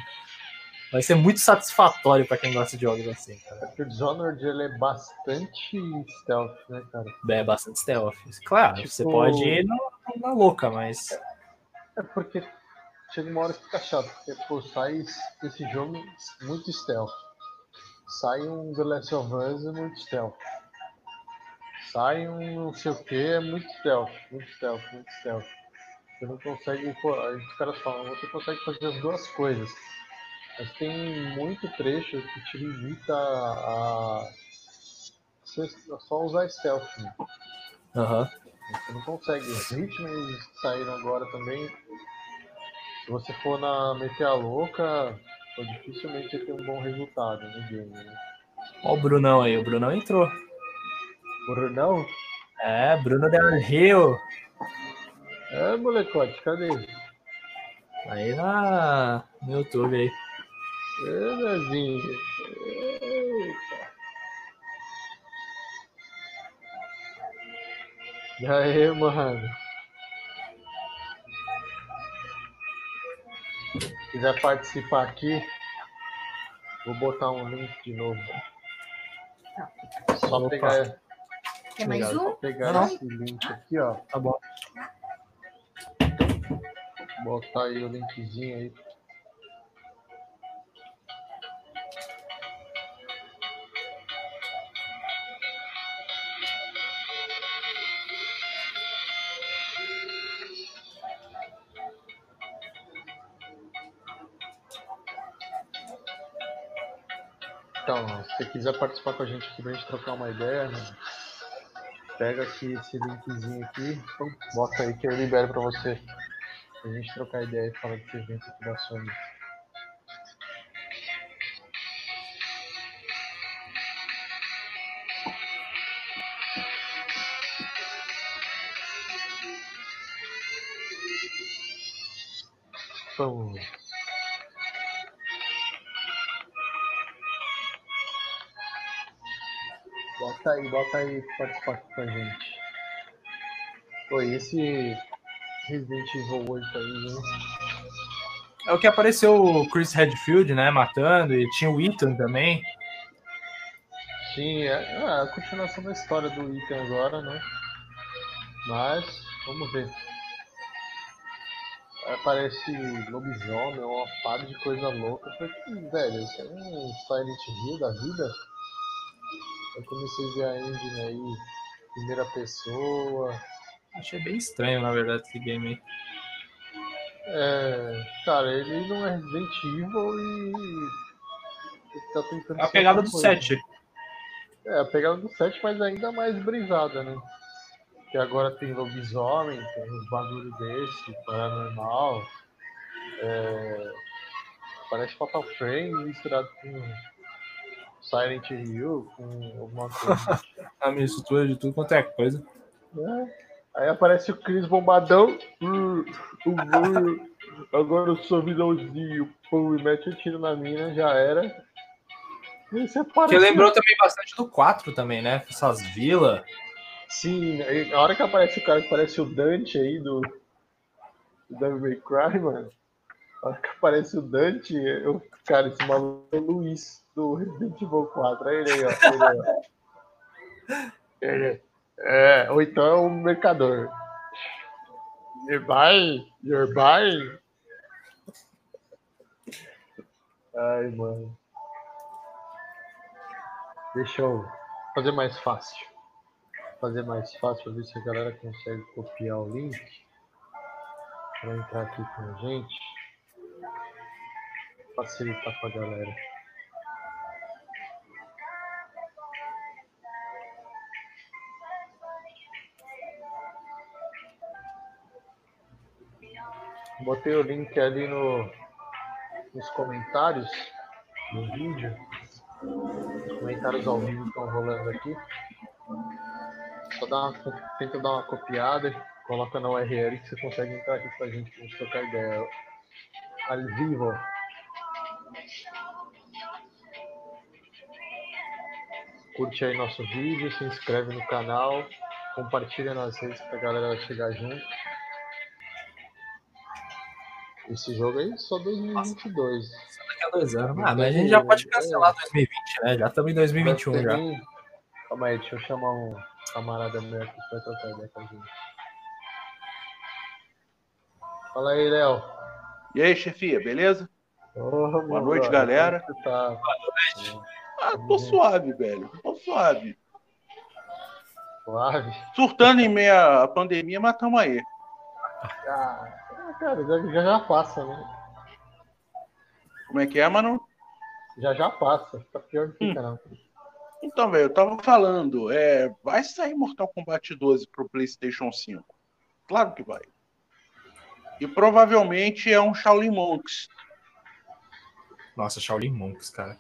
Vai ser muito satisfatório pra quem gosta de jogos assim, cara. Porque o Dishonored ele é bastante stealth, né, cara? É bastante stealth. Claro, Tipo- você pode ir na, na louca, mas. É porque chega uma hora que fica chato, porque pô, sai esse jogo muito stealth. Sai um The Last of Us é muito stealth. Sai um não sei o que é muito stealth, muito stealth, muito stealth. Você não consegue, pô, os caras falam, você consegue fazer as duas coisas. Mas tem muito trecho que te limita a, a só usar stealth. Né? Você não consegue. Os ritmos que saíram agora também. Se você for na meter a louca, pô, dificilmente vai ter um bom resultado no game. Né? Ó o Brunão aí, o Brunão entrou. Brunão? É, Bruno Del Rio. É, molecote, cadê? Aí na, no YouTube aí. É, Nezinho. Eita. E aí, mano? Quiser participar aqui, vou botar um link de novo. Só Opa. pegar, Quer mais só um? pegar Não, não. esse link aqui, ó. Tá bom. Botar aí o linkzinho aí. Quiser participar com a gente aqui pra gente trocar uma ideia, né? pega aqui esse linkzinho aqui, então, bota aí que eu libero pra você. Pra gente trocar ideia e falar desse evento aqui da Sony. Vamos. Bota aí, bota aí participar aqui com a gente. Oi, esse Resident Evil 8 aí, hein? É o que apareceu o Chris Redfield, né? Matando, e tinha o Ethan também. Sim, é, é a continuação da história do Ethan agora, né? Mas, vamos ver. Aparece lobisomem, uma par de coisa louca. Eu falei, "Hum, velho, isso é um Silent Hill da vida? Eu comecei a ver a engine aí, primeira pessoa. Achei bem estranho, na verdade, esse game aí. É, cara, ele não é Resident Evil e. Ele tá tentando É a pegada do coisa. 7. É, a pegada do 7, mas ainda mais brisada, né? Que agora tem lobisomem, tem uns bagulho desse, paranormal. É... Parece Fatal Frame misturado com Silent Hill, com alguma coisa. A mistura de tudo quanto é coisa. né? Aí aparece o Chris bombadão. Uh, uh, uh, agora eu sou vilãozinho. Pum, e mete o tiro na mina, já era. Que parece- lembrou também bastante do 4 também, né? Essas vilas. Sim, a hora que aparece o cara que parece o Dante aí do, do Devil May Cry, mano. Hora que aparece o Dante, eu, cara, esse maluco é o Luiz do Resident Evil 4. Olha ele aí, ó. Ele. Ele, é, ou então é o mercador. You're buying? You're buying? Ai, mano. Deixa eu fazer mais fácil fazer mais fácil, ver se a galera consegue copiar o link para entrar aqui com a gente. Facilitar para a galera. Botei o link ali no, nos comentários do vídeo. Os comentários ao vivo estão rolando aqui. Só dá uma, tenta dar uma copiada, coloca na URL que você consegue entrar aqui com a gente pra gente trocar ideia. Ao vivo. Curte aí nosso vídeo, se inscreve no canal, compartilha nas redes pra galera chegar junto. Esse jogo aí só 2022. Daqui a dois anos. Ah, mas a gente já pode cancelar 2020, né? Já estamos em 2021 Deve ter já. Calma aí, deixa eu chamar um camarada meu aqui pra trocar ideia com a gente. Fala aí, Léo. E aí, chefia, beleza? Porra, Boa noite, galera. você tá? Ah, tô suave, velho. Tô suave. Suave? Surtando em meia à pandemia, mas tamo aí. Ah, cara, já, já já passa, né? Como é que é, mano? Já já passa. Tá pior do que fica, não. Então, velho, eu tava falando, é, vai sair Mortal Kombat 12 pro PlayStation 5. Claro que vai. E provavelmente é um Shaolin Monks. Nossa, Shaolin Monks, cara.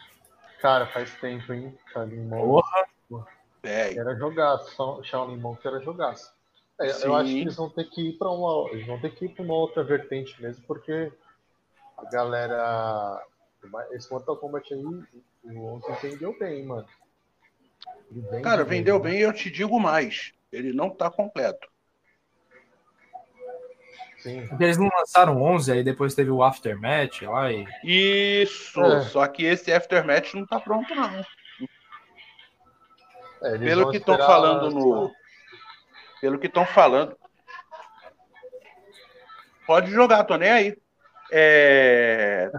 Cara, faz tempo, hein? Shaolin Monks. Porra. Velho. Era jogaço. Só- Shaolin Monks era jogaço. É, eu acho que eles vão ter que ir para uma. Eles vão ter que ir para uma outra vertente mesmo, porque a galera. Esse Mortal Kombat aí, o 11 vendeu bem, mano. Cara, vendeu né? bem e eu te digo mais. Ele não tá completo. Sim. Porque eles não lançaram 11, aí depois teve o Aftermath lá e. Isso! É. Só que esse Aftermath não tá pronto, não. É, Pelo que estão falando no. Pelo que estão falando. Pode jogar, tô nem aí.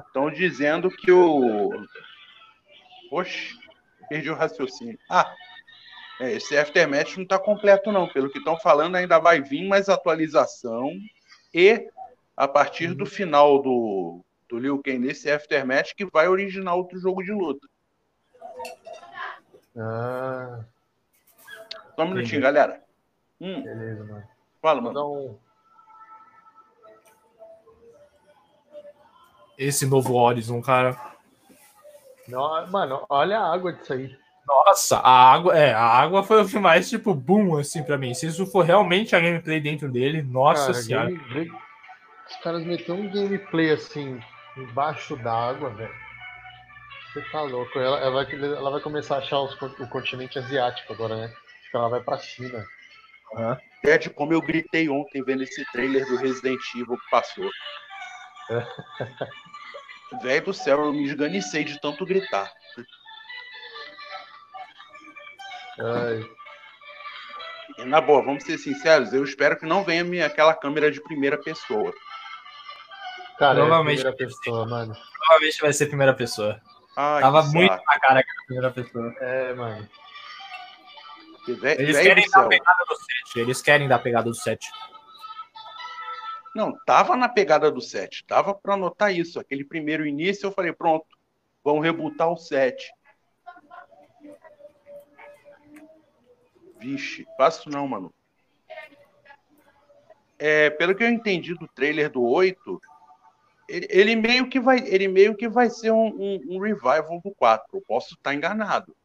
Estão dizendo que o. Oxe, perdi o raciocínio. Ah, é, esse Aftermatch não está completo, não. Pelo que estão falando, ainda vai vir mais atualização. E a partir do final do, do Liu Kang nesse Aftermatch, que vai originar outro jogo de luta. Ah, Só um minutinho, Entendi. galera. Hum, beleza, mano. fala, mano. um. Esse novo Horizon, cara. Não, mano, olha a água disso aí. Nossa, a água, é, a água foi o que mais, tipo, boom, assim, pra mim. Se isso for realmente a gameplay dentro dele, nossa Cara, senhora. game- game- Os caras meteram um gameplay assim, embaixo d'água, velho. Você tá louco. Ela, ela vai, ela vai começar a achar os o continente asiático agora, né? Acho que ela vai pra China. Ted, como eu gritei ontem vendo esse trailer do Resident Evil que passou. Velho do céu, eu me esganicei de tanto gritar. Ai, na boa, vamos ser sinceros, eu espero que não venha minha, aquela câmera de primeira pessoa. cara, Provavelmente- é a primeira pessoa, mano. Provavelmente vai ser primeira pessoa. Ai, Tava que muito saco. na cara que era primeira pessoa. É, mano. Eles querem dar a pegada do 7. Eles querem dar a pegada do 7. Não, tava na pegada do 7. Tava pra anotar isso. Aquele primeiro início eu falei, pronto, vão rebutar o 7. Vixe, faço não, mano. É, pelo que eu entendi do trailer do 8, ele, ele meio que vai, ele meio que vai ser um, um- um revival do 4. Eu posso estar enganado.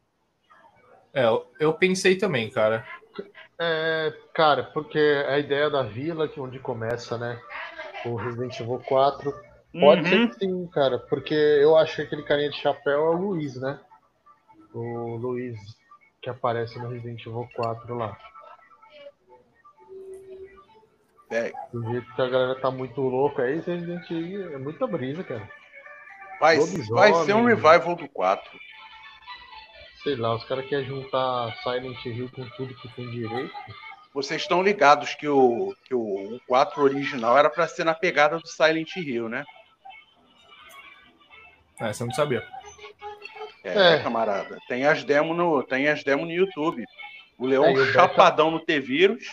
É, eu, eu pensei também, cara. É, cara, porque a ideia da vila, que é onde começa, né? O Resident Evil 4. Pode Uhum. ser que sim, cara, porque eu acho que aquele carinha de chapéu é o Luiz, né? O Luiz que aparece no Resident Evil 4 lá. É, Do jeito que a galera tá muito louca aí, esse Resident Evil é muita brisa, cara. vai, vai ser um revival do 4. Sei lá, os caras querem juntar Silent Hill com tudo que tem direito. Vocês estão ligados que o, que o, o 4 original era pra ser na pegada do Silent Hill, né? É, você não sabia. É, É. camarada. Tem as demos no, tem as demos no YouTube. O Leão É, e o beta- chapadão no T-Vírus.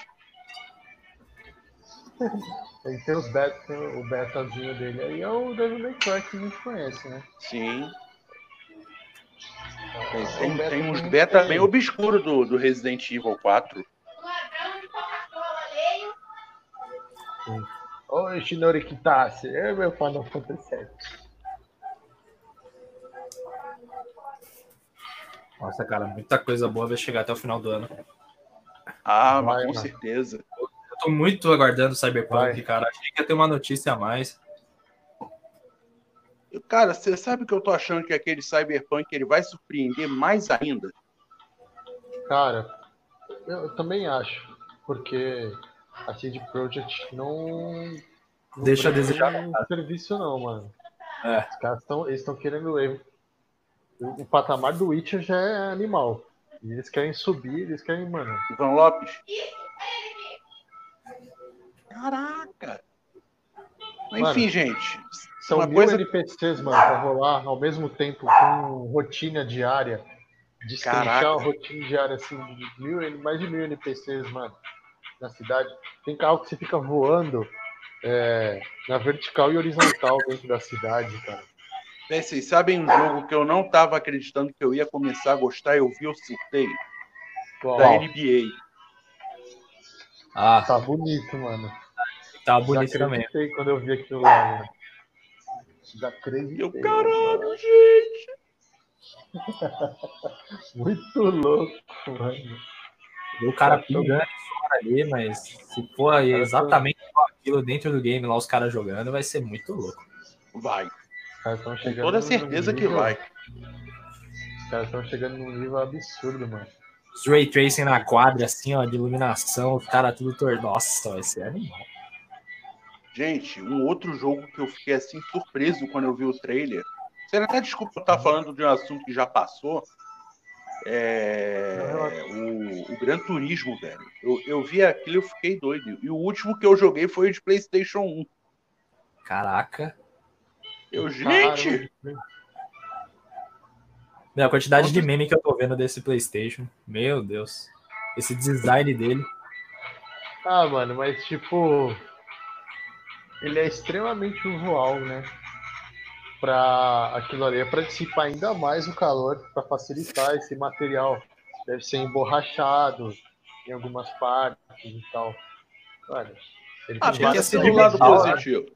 Ele tem os beta, tem o betazinho dele aí, é o Devil May Cry que a gente conhece, né? Sim. Tem, É tem, beta tem uns beta tem. bem obscuros do, do Resident Evil 4. Oi, Shinori Kitase, é meu Final Fantasy VII. Nossa, cara, muita coisa boa vai chegar até o final do ano. Ah, Vai, mas com mano. certeza. Eu tô muito aguardando o Cyberpunk, Vai. cara. Achei que ia ter uma notícia a mais. Cara, você sabe que eu tô achando que aquele Cyberpunk ele vai surpreender mais ainda? Cara, eu, eu também acho, porque a CD Projekt não, não Deixa a desejar, um serviço não, mano. É. Os caras estão eles estão querendo o, o patamar do Witcher já é animal. E eles querem subir, eles querem, mano. Ivan Lopes? Caraca! Mano, Enfim, gente. São Uma mil coisa- NPCs, mano, pra rolar ao mesmo tempo com rotina diária. Destrinchar Caraca. a rotina diária, assim, de mil, mais de mil NPCs, mano, na cidade. Tem carro que você fica voando é, na vertical e horizontal dentro da cidade, cara. Bem, vocês sabem um jogo que eu não tava acreditando que eu ia começar a gostar, eu vi o sorteio Uau, da NBA. Ah, tá bonito, mano. tá Já bonito também. acreditei quando eu vi aquilo lá, mano. Já acreditei. Eu, caralho, gente! Muito louco, mano. O cara Tá pingando fora ali, mas se for exatamente igual aquilo dentro do game lá, os caras jogando, vai ser muito louco. Vai, caras estão com chegando. toda certeza que vai. Os caras estão chegando num nível absurdo, mano. Os ray tracing na quadra, assim, ó, de iluminação, os caras tudo torto. Nossa, vai ser animal. Gente, um outro jogo que eu fiquei assim surpreso quando eu vi o trailer. Você até desculpa eu estar falando de um assunto que já passou. É, o, o Gran Turismo, velho. Eu, eu vi aquilo e eu fiquei doido. E o último que eu joguei foi o de PlayStation 1. Caraca. Eu, gente! Meu, a quantidade de meme que eu tô vendo desse PlayStation. Meu Deus. Esse design dele. Ah, mano, mas tipo. Ele é extremamente usual, né? Pra aquilo ali, é pra dissipar ainda mais o calor, pra facilitar esse material. Deve ser emborrachado em algumas partes e tal. Mano, ele Ah, tem várias pensa pelo lado metal, né? positivo.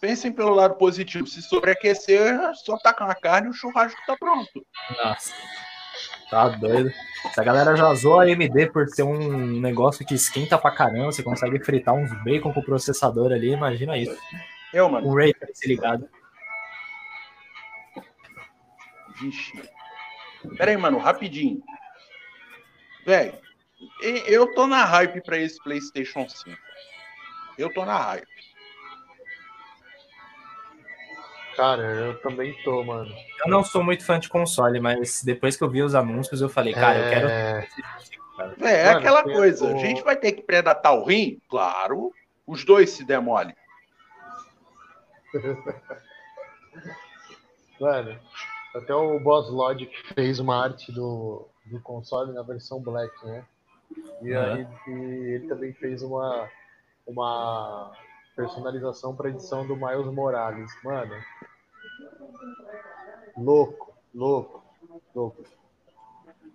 Pensem pelo lado positivo. Se sobreaquecer, é só tacar na carne e o churrasco tá pronto. Nossa. Tá doido. Se a galera já zoa a AMD por ser um negócio que esquenta pra caramba, você consegue fritar uns bacon com o processador ali, imagina isso. Eu, mano. O Ray Trace ligado. Vixe. Pera aí, mano, rapidinho. Velho, eu tô na hype pra esse PlayStation 5. Eu tô na hype. Cara, eu também tô, mano. Eu não sou muito fã de console, mas depois que eu vi os anúncios, eu falei, cara, eu quero. É, É, é Mano, aquela coisa. o- A gente vai ter que predatar o rim? Claro. Os dois se demolem. Mano, até o Boss Logic fez uma arte do, do console na versão Black, né? E aí e ele também fez uma, uma personalização para edição do Miles Morales. Mano, louco, louco, louco.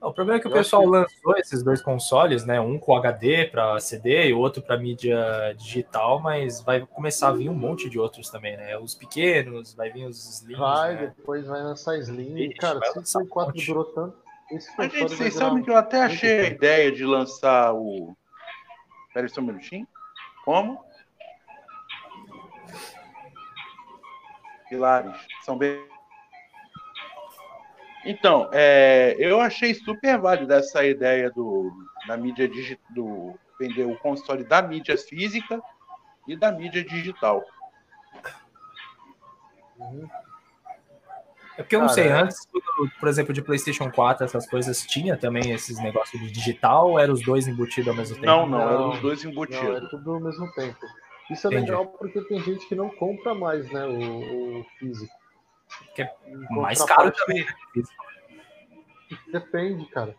O problema é que o Eu pessoal que- lançou esses dois consoles, né? Um com HD para CD e outro para mídia digital, mas vai começar a vir um monte de outros também, né? Os pequenos, vai vir os slims, Vai, né? depois vai lançar Slim. Ixi, Cara, se o lançar Play 4 um monte. durou tanto, esse Mas, gente, vocês sabem que eu até achei a ideia de lançar o. Pera aí só um minutinho. Como? Pilares. São bem. Então, é, eu achei super válida essa ideia do, da mídia digital, do vender o console da mídia física e da mídia digital. Uhum. É porque eu não sei, é. antes, por exemplo, de PlayStation 4, essas coisas, tinha também esses negócios de digital ou eram os dois embutidos ao mesmo tempo? Não, não, Não. eram os dois Não, é embutidos. tudo ao mesmo tempo. Isso é Entendi. legal porque tem gente que não compra mais, né, o, o físico. Que é Mais caro também, né? Depende, cara.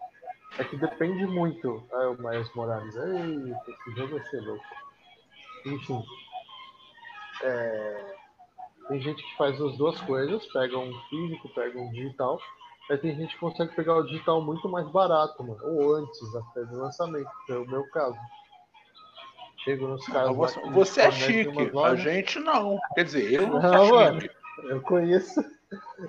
É que depende muito. Ah, o Miles Morales. Eita, esse jogo vai ser louco. Enfim. É, Tem gente que faz as duas coisas, pega um físico, pega um digital. Aí tem gente que consegue pegar o digital muito mais barato, mano. Ou antes até do lançamento, que é o meu caso. Chego nos caras. Você, que você é chique, a gente não. Quer dizer, eu não, Não, sou mano. chique. Eu conheço,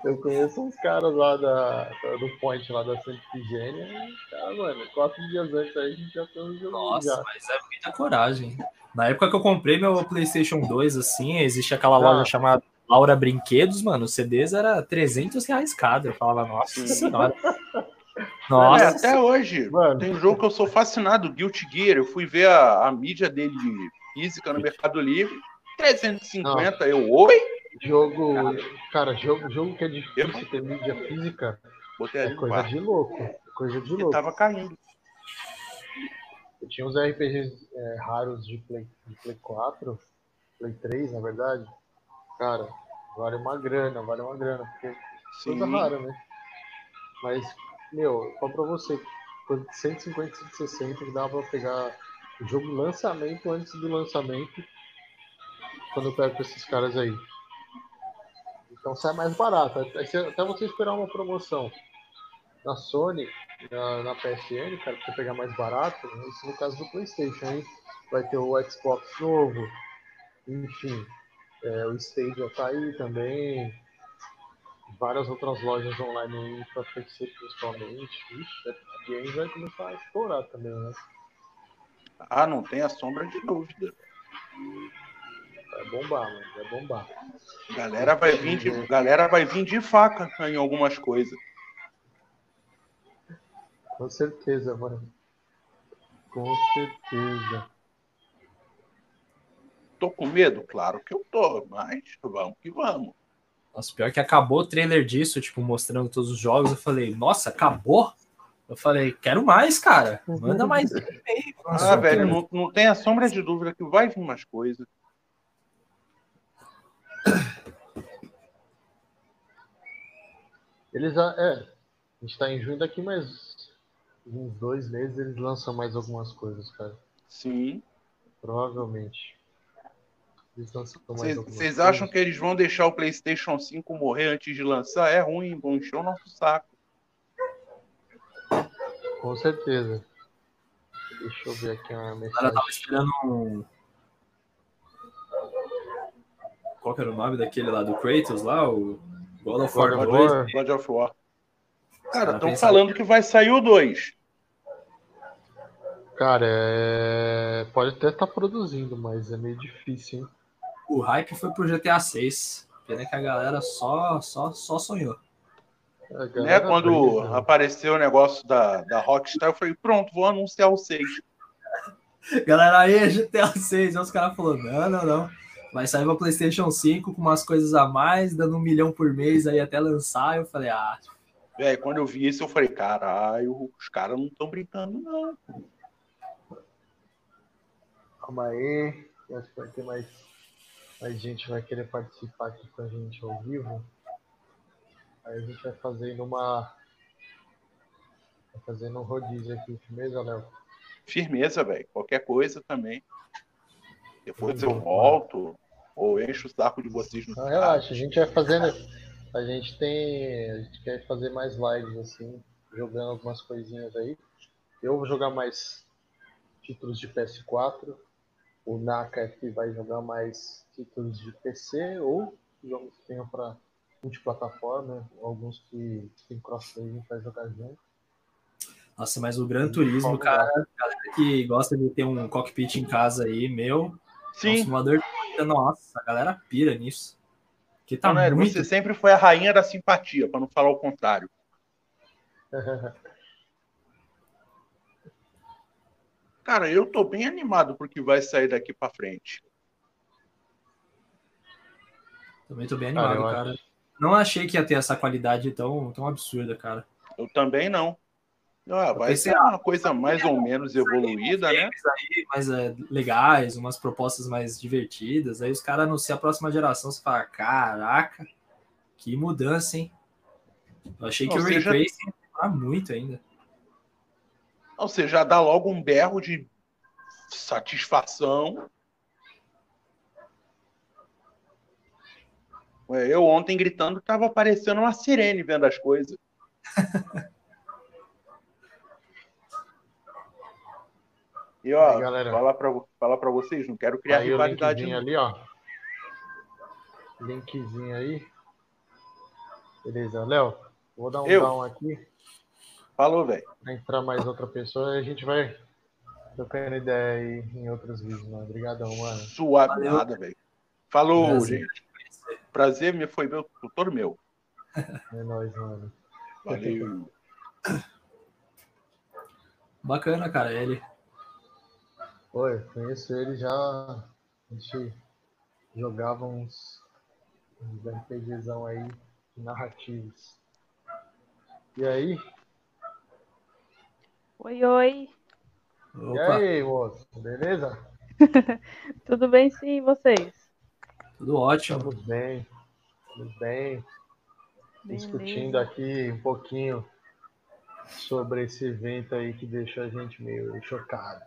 eu conheço uns caras lá da, do point lá da Santa Ifigênia. e, Cara, mano, quatro dias antes aí a gente já tem um jogo Nossa, já. mas é muita coragem. Na época que eu comprei meu PlayStation 2, assim, existe aquela Ah. loja chamada Laura Brinquedos, mano, os CDs era 300 reais cada. Eu falava, nossa senhora. É, Nossa, até hoje. Mano. Tem um jogo que eu sou fascinado, Guilty Gear. Eu fui ver a, a mídia dele física no Mercado Livre. 350, eu, oi? Jogo, cara, jogo, jogo que é difícil ter mídia física Botei é coisa de louco. é Coisa de E louco. tava caindo. Eu tinha uns RPGs é, raros de Play, de Play 4, Play 3, na verdade. Cara, vale uma grana, vale uma grana, porque Sim. coisa rara, né? Mas, meu, só pra você, por 150, 160 que dava pra pegar o jogo lançamento antes do lançamento, quando eu pego com esses caras aí. Então sai mais barato. Até você esperar uma promoção na Sony, na, na PSN, cara, pra você pegar mais barato, isso no caso do Playstation, aí vai ter o Xbox novo, enfim, é, o Stadia tá aí também, várias outras lojas online pra PC principalmente, Ixi, a Games vai começar a explorar também, né? Ah, não tem a sombra de dúvida. Vai bombar, mano, vai bombar. Galera vai vir de, galera vai vir de faca em algumas coisas. Com certeza, mano. Com certeza. Tô com medo? Claro que eu tô, mas vamos que vamos. Nossa, pior que acabou o trailer disso, tipo, mostrando todos os jogos. Eu falei, nossa, acabou? Eu falei, quero mais, cara. Manda mais. Ah, velho, não, não tem a sombra de dúvida que vai vir mais coisa. Eles já. É, a gente tá em junho daqui, mas uns dois meses eles lançam mais algumas coisas, cara. Sim. Provavelmente. Vocês acham que eles vão deixar o PlayStation 5 morrer antes de lançar? É ruim, vão encher o nosso saco. Com certeza. Deixa eu ver aqui uma O cara tava mensagem. esperando um. Qual que era o nome daquele lá do Kratos lá? O God of War God of 2. War. God of War. Cara, estão pensa- falando que vai sair o 2. Cara, é... pode até estar produzindo, mas é meio difícil, hein? O hype foi pro GTA 6. Pena que a galera só, só, só sonhou. Né? Quando né? apareceu o negócio da, da Rockstar, eu falei, pronto, vou anunciar o 6. Galera, aí, GTA 6. Aí os caras falaram: não, não, não. Vai sair pra PlayStation 5 com umas coisas a mais, dando um milhão por mês aí até lançar. Eu falei: ah, Velho, quando eu vi isso, eu falei, caralho, os caras não estão brincando, não. Calma aí. Acho que vai ter mais, mais gente vai querer participar aqui com a gente ao vivo. Aí a gente vai fazendo uma. Vai fazendo um rodízio aqui, firmeza, Léo? Firmeza, velho. Qualquer coisa também. Depois eu volto, ou encho o saco de vocês no Não, relaxa, a gente vai fazendo. A gente tem. A gente quer fazer mais lives assim, jogando algumas coisinhas aí. Eu vou jogar mais títulos de PS4. O Naka aqui vai jogar mais títulos de PC ou jogos que tenham para multiplataforma, alguns que tem crossplay a gente vai jogar junto. nossa, mas o Gran Turismo, cara, galera que gosta de ter um cockpit em casa aí, meu, é Sim, corrida, nossa, a galera pira nisso. Que tá Tonero, muito. você sempre foi a rainha da simpatia, pra não falar o contrário. Cara, eu tô bem animado porque vai sair daqui pra frente. Também tô bem Cara, animado, cara. acho- Não achei que ia ter essa qualidade tão, tão absurda, cara. Eu também não. Ah, vai pensei, ser uma coisa mais ou menos evoluída, né? Aí mais é, legais, umas propostas mais divertidas. Aí os caras anunciam a próxima geração, você fala, caraca, que mudança, hein? Eu achei que Ou o Ray seja- Tracing ia demorar muito ainda. Ou seja, já dá logo um berro de satisfação. Ué, Eu ontem gritando tava aparecendo uma sirene vendo as coisas. E ó, Aí, galera. falar pra, falar pra vocês, não quero criar Aí rivalidade. linkzinho ali, ó. Linkzinho aí. Beleza, Léo. Vou dar um Eu. down aqui Falou, velho. pra entrar mais outra pessoa e a gente vai trocando ideia aí em outros vídeos, mano. Obrigadão, mano. Suave Valeu. nada, velho. Falou, Prazer. gente. Prazer me foi meu, todo meu. É nóis, mano. Valeu. Bacana, cara, ele. Oi, conheço ele já. A gente jogava uns, uns RPGzão aí narrativos. E aí? Oi, oi. E Opa, aí, moço? Beleza? Tudo bem sim, e vocês? tudo ótimo. Estamos bem. Estamos bem. discutindo aqui um pouquinho sobre esse evento aí que deixou a gente meio chocado.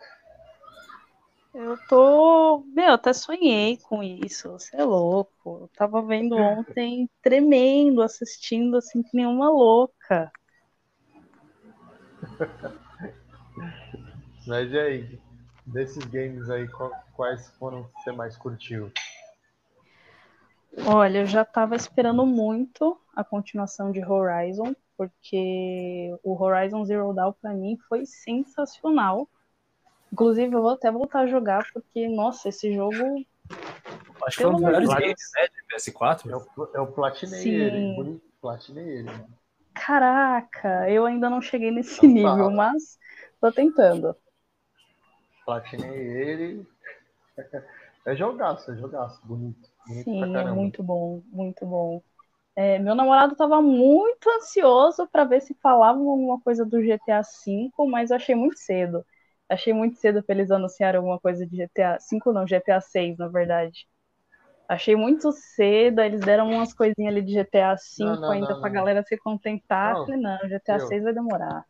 Eu tô. Meu, até sonhei com isso. Você é louco. Eu tava vendo ontem, tremendo, assistindo assim, que nem uma louca. Mas e aí, desses games aí, quais foram que você mais curtiu? Olha, eu já tava esperando muito a continuação de Horizon, porque o Horizon Zero Dawn pra mim foi sensacional. Inclusive, eu vou até voltar a jogar, porque, nossa, esse jogo Acho que foi um dos melhores games, né, de PS4. Eu, eu platinei Sim. ele, bonito, platinei ele. Caraca, eu ainda não cheguei nesse Então nível, tá. mas tô tentando. Platinei ele. É jogaço, é jogaço, bonito. bonito Sim, é muito bom, muito bom. É, meu namorado estava muito ansioso para ver se falavam alguma coisa do GTA V, mas eu achei muito cedo. Achei muito cedo para eles anunciarem alguma coisa de GTA V, não, GTA 6, na verdade. Achei muito cedo, eles deram umas coisinhas ali de GTA V Não, não, ainda pra não. galera se contentar. Não, Falei, não, GTA. 6 vai demorar.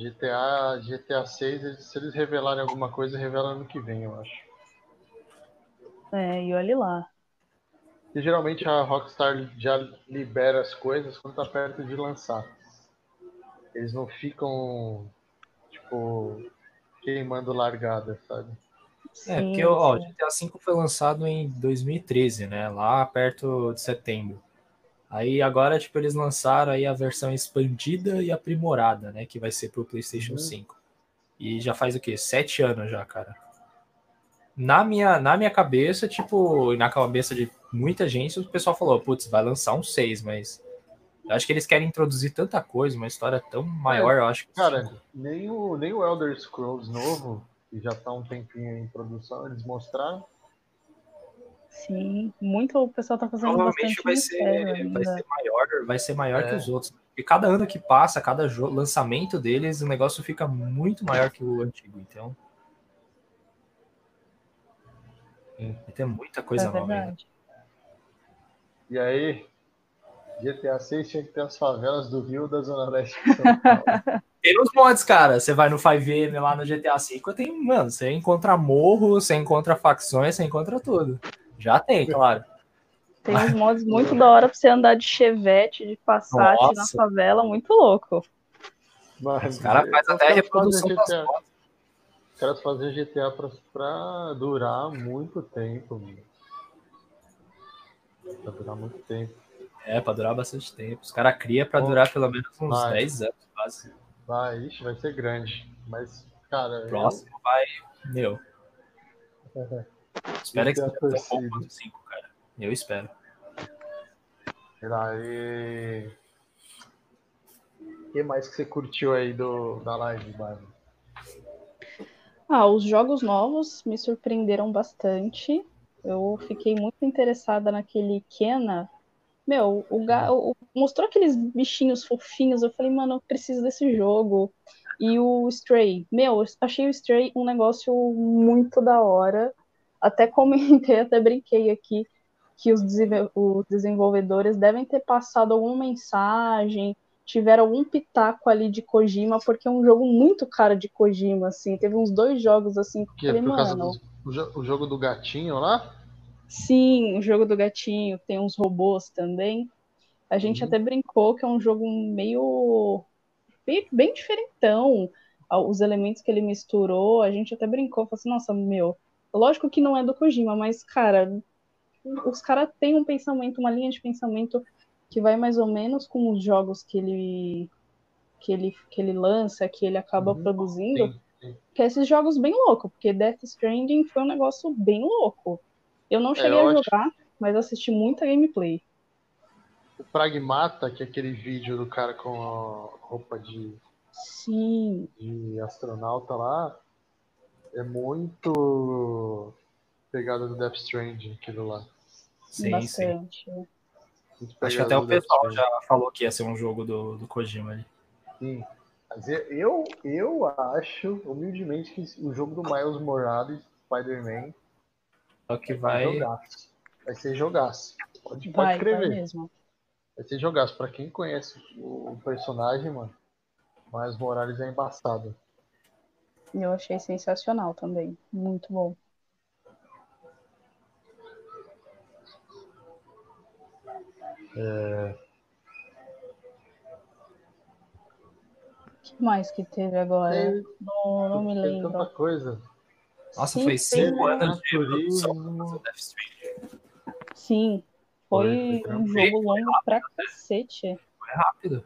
GTA, GTA 6, eles- se eles revelarem alguma coisa, revelam ano que vem, eu acho. É, e olhe lá. E geralmente a Rockstar já libera as coisas quando tá perto de lançar. Eles não ficam, tipo, queimando largada, sabe? É, Sim, porque ó, sim. GTA V foi lançado em 2013, né? Lá perto de setembro. Aí agora, tipo, eles lançaram aí a versão expandida e aprimorada, né? Que vai ser pro PlayStation Uhum. 5. E já faz o quê? Sete anos já, cara. Na minha, na minha cabeça, tipo, e na cabeça de muita gente, o pessoal falou, putz, vai lançar um 6, mas eu acho que eles querem introduzir tanta coisa, uma história tão maior, eu acho que Cara, nem o, nem o Elder Scrolls novo, que já tá um tempinho em produção, eles mostraram. Sim, muito o pessoal tá fazendo provavelmente bastante vai ser, vai ser maior, vai ser maior É. que os outros. E cada ano que passa, cada lançamento deles, o negócio fica muito maior que o antigo. Então, vai ter muita coisa é nova. ainda. E aí, GTA 6 tinha que ter as favelas do Rio da Zona Leste de São Paulo. Tem nos mods, cara. Você vai no 5M lá no GTA V, tem, mano, você encontra morro, você encontra facções, você encontra tudo. Já tem, claro. Tem uns mods muito da hora pra você andar de chevette, de Passat na Nossa. favela, muito louco. Mas, Os caras fazem até a reprodução das GTA, mods. Os caras fazem GTA pra, pra durar muito tempo, mano. Pra durar muito tempo. É, pra durar bastante tempo. Os caras criam pra Pô, durar pelo menos uns vai. 10 anos, quase. Vai, ixi, vai ser grande. Mas, cara, O eu- próximo vai. Meu. Espero que é seja tão bom quanto o 5, cara. Eu espero. e... O que mais que você curtiu aí do, da live, Bárbara? Ah, os jogos novos me surpreenderam bastante. Eu fiquei muito interessada naquele Kena. Meu, o, ga... o- mostrou aqueles bichinhos fofinhos. Eu falei, mano, eu preciso desse jogo. E o Stray. Meu, eu achei o Stray um negócio muito da hora. Até comentei, até brinquei aqui que os, dese- os desenvolvedores devem ter passado alguma mensagem, tiveram algum pitaco ali de Kojima, porque é um jogo muito cara de Kojima, assim. Teve uns dois jogos assim que Que eu é falei, por causa mano. do o, jo- o jogo do gatinho lá? Sim, o jogo do gatinho, tem uns robôs também. A gente Uhum. até brincou que é um jogo meio bem, bem diferentão. Os elementos que ele misturou, a gente até brincou, falou assim, nossa, meu, lógico que não é do Kojima, mas, cara, os caras têm um pensamento, uma linha de pensamento que vai mais ou menos com os jogos que ele que ele, que ele lança, que ele acaba Uhum, produzindo, sim, sim. que é esses jogos bem loucos, porque Death Stranding foi um negócio bem louco. Eu não cheguei É, eu a acho- jogar, mas assisti muita gameplay. O Pragmata, que é aquele vídeo do cara com a roupa de, Sim, de astronauta lá, é muito pegada do Death Stranding, aquilo lá. Sim, sim. bastante. Muito Acho que até o pessoal já falou que ia ser um jogo do, do Kojima ali. Sim. Mas eu, eu, acho, humildemente, que o jogo do Miles Morales, Spider-Man, Só que vai vai. jogaço. Vai ser jogaço. Pode, pode Vai, vai escrever. mesmo. Vai ser jogaço. Pra quem conhece o, o personagem, mano, Miles Morales é embaçado. Eu achei sensacional também. Muito bom. O que mais que teve agora? Não, não me tem lembro. tanta coisa. Nossa, Sim, foi tem- cinco anos de produção. Sim, foi Foi, um jogo longo pra cacete. Foi rápido.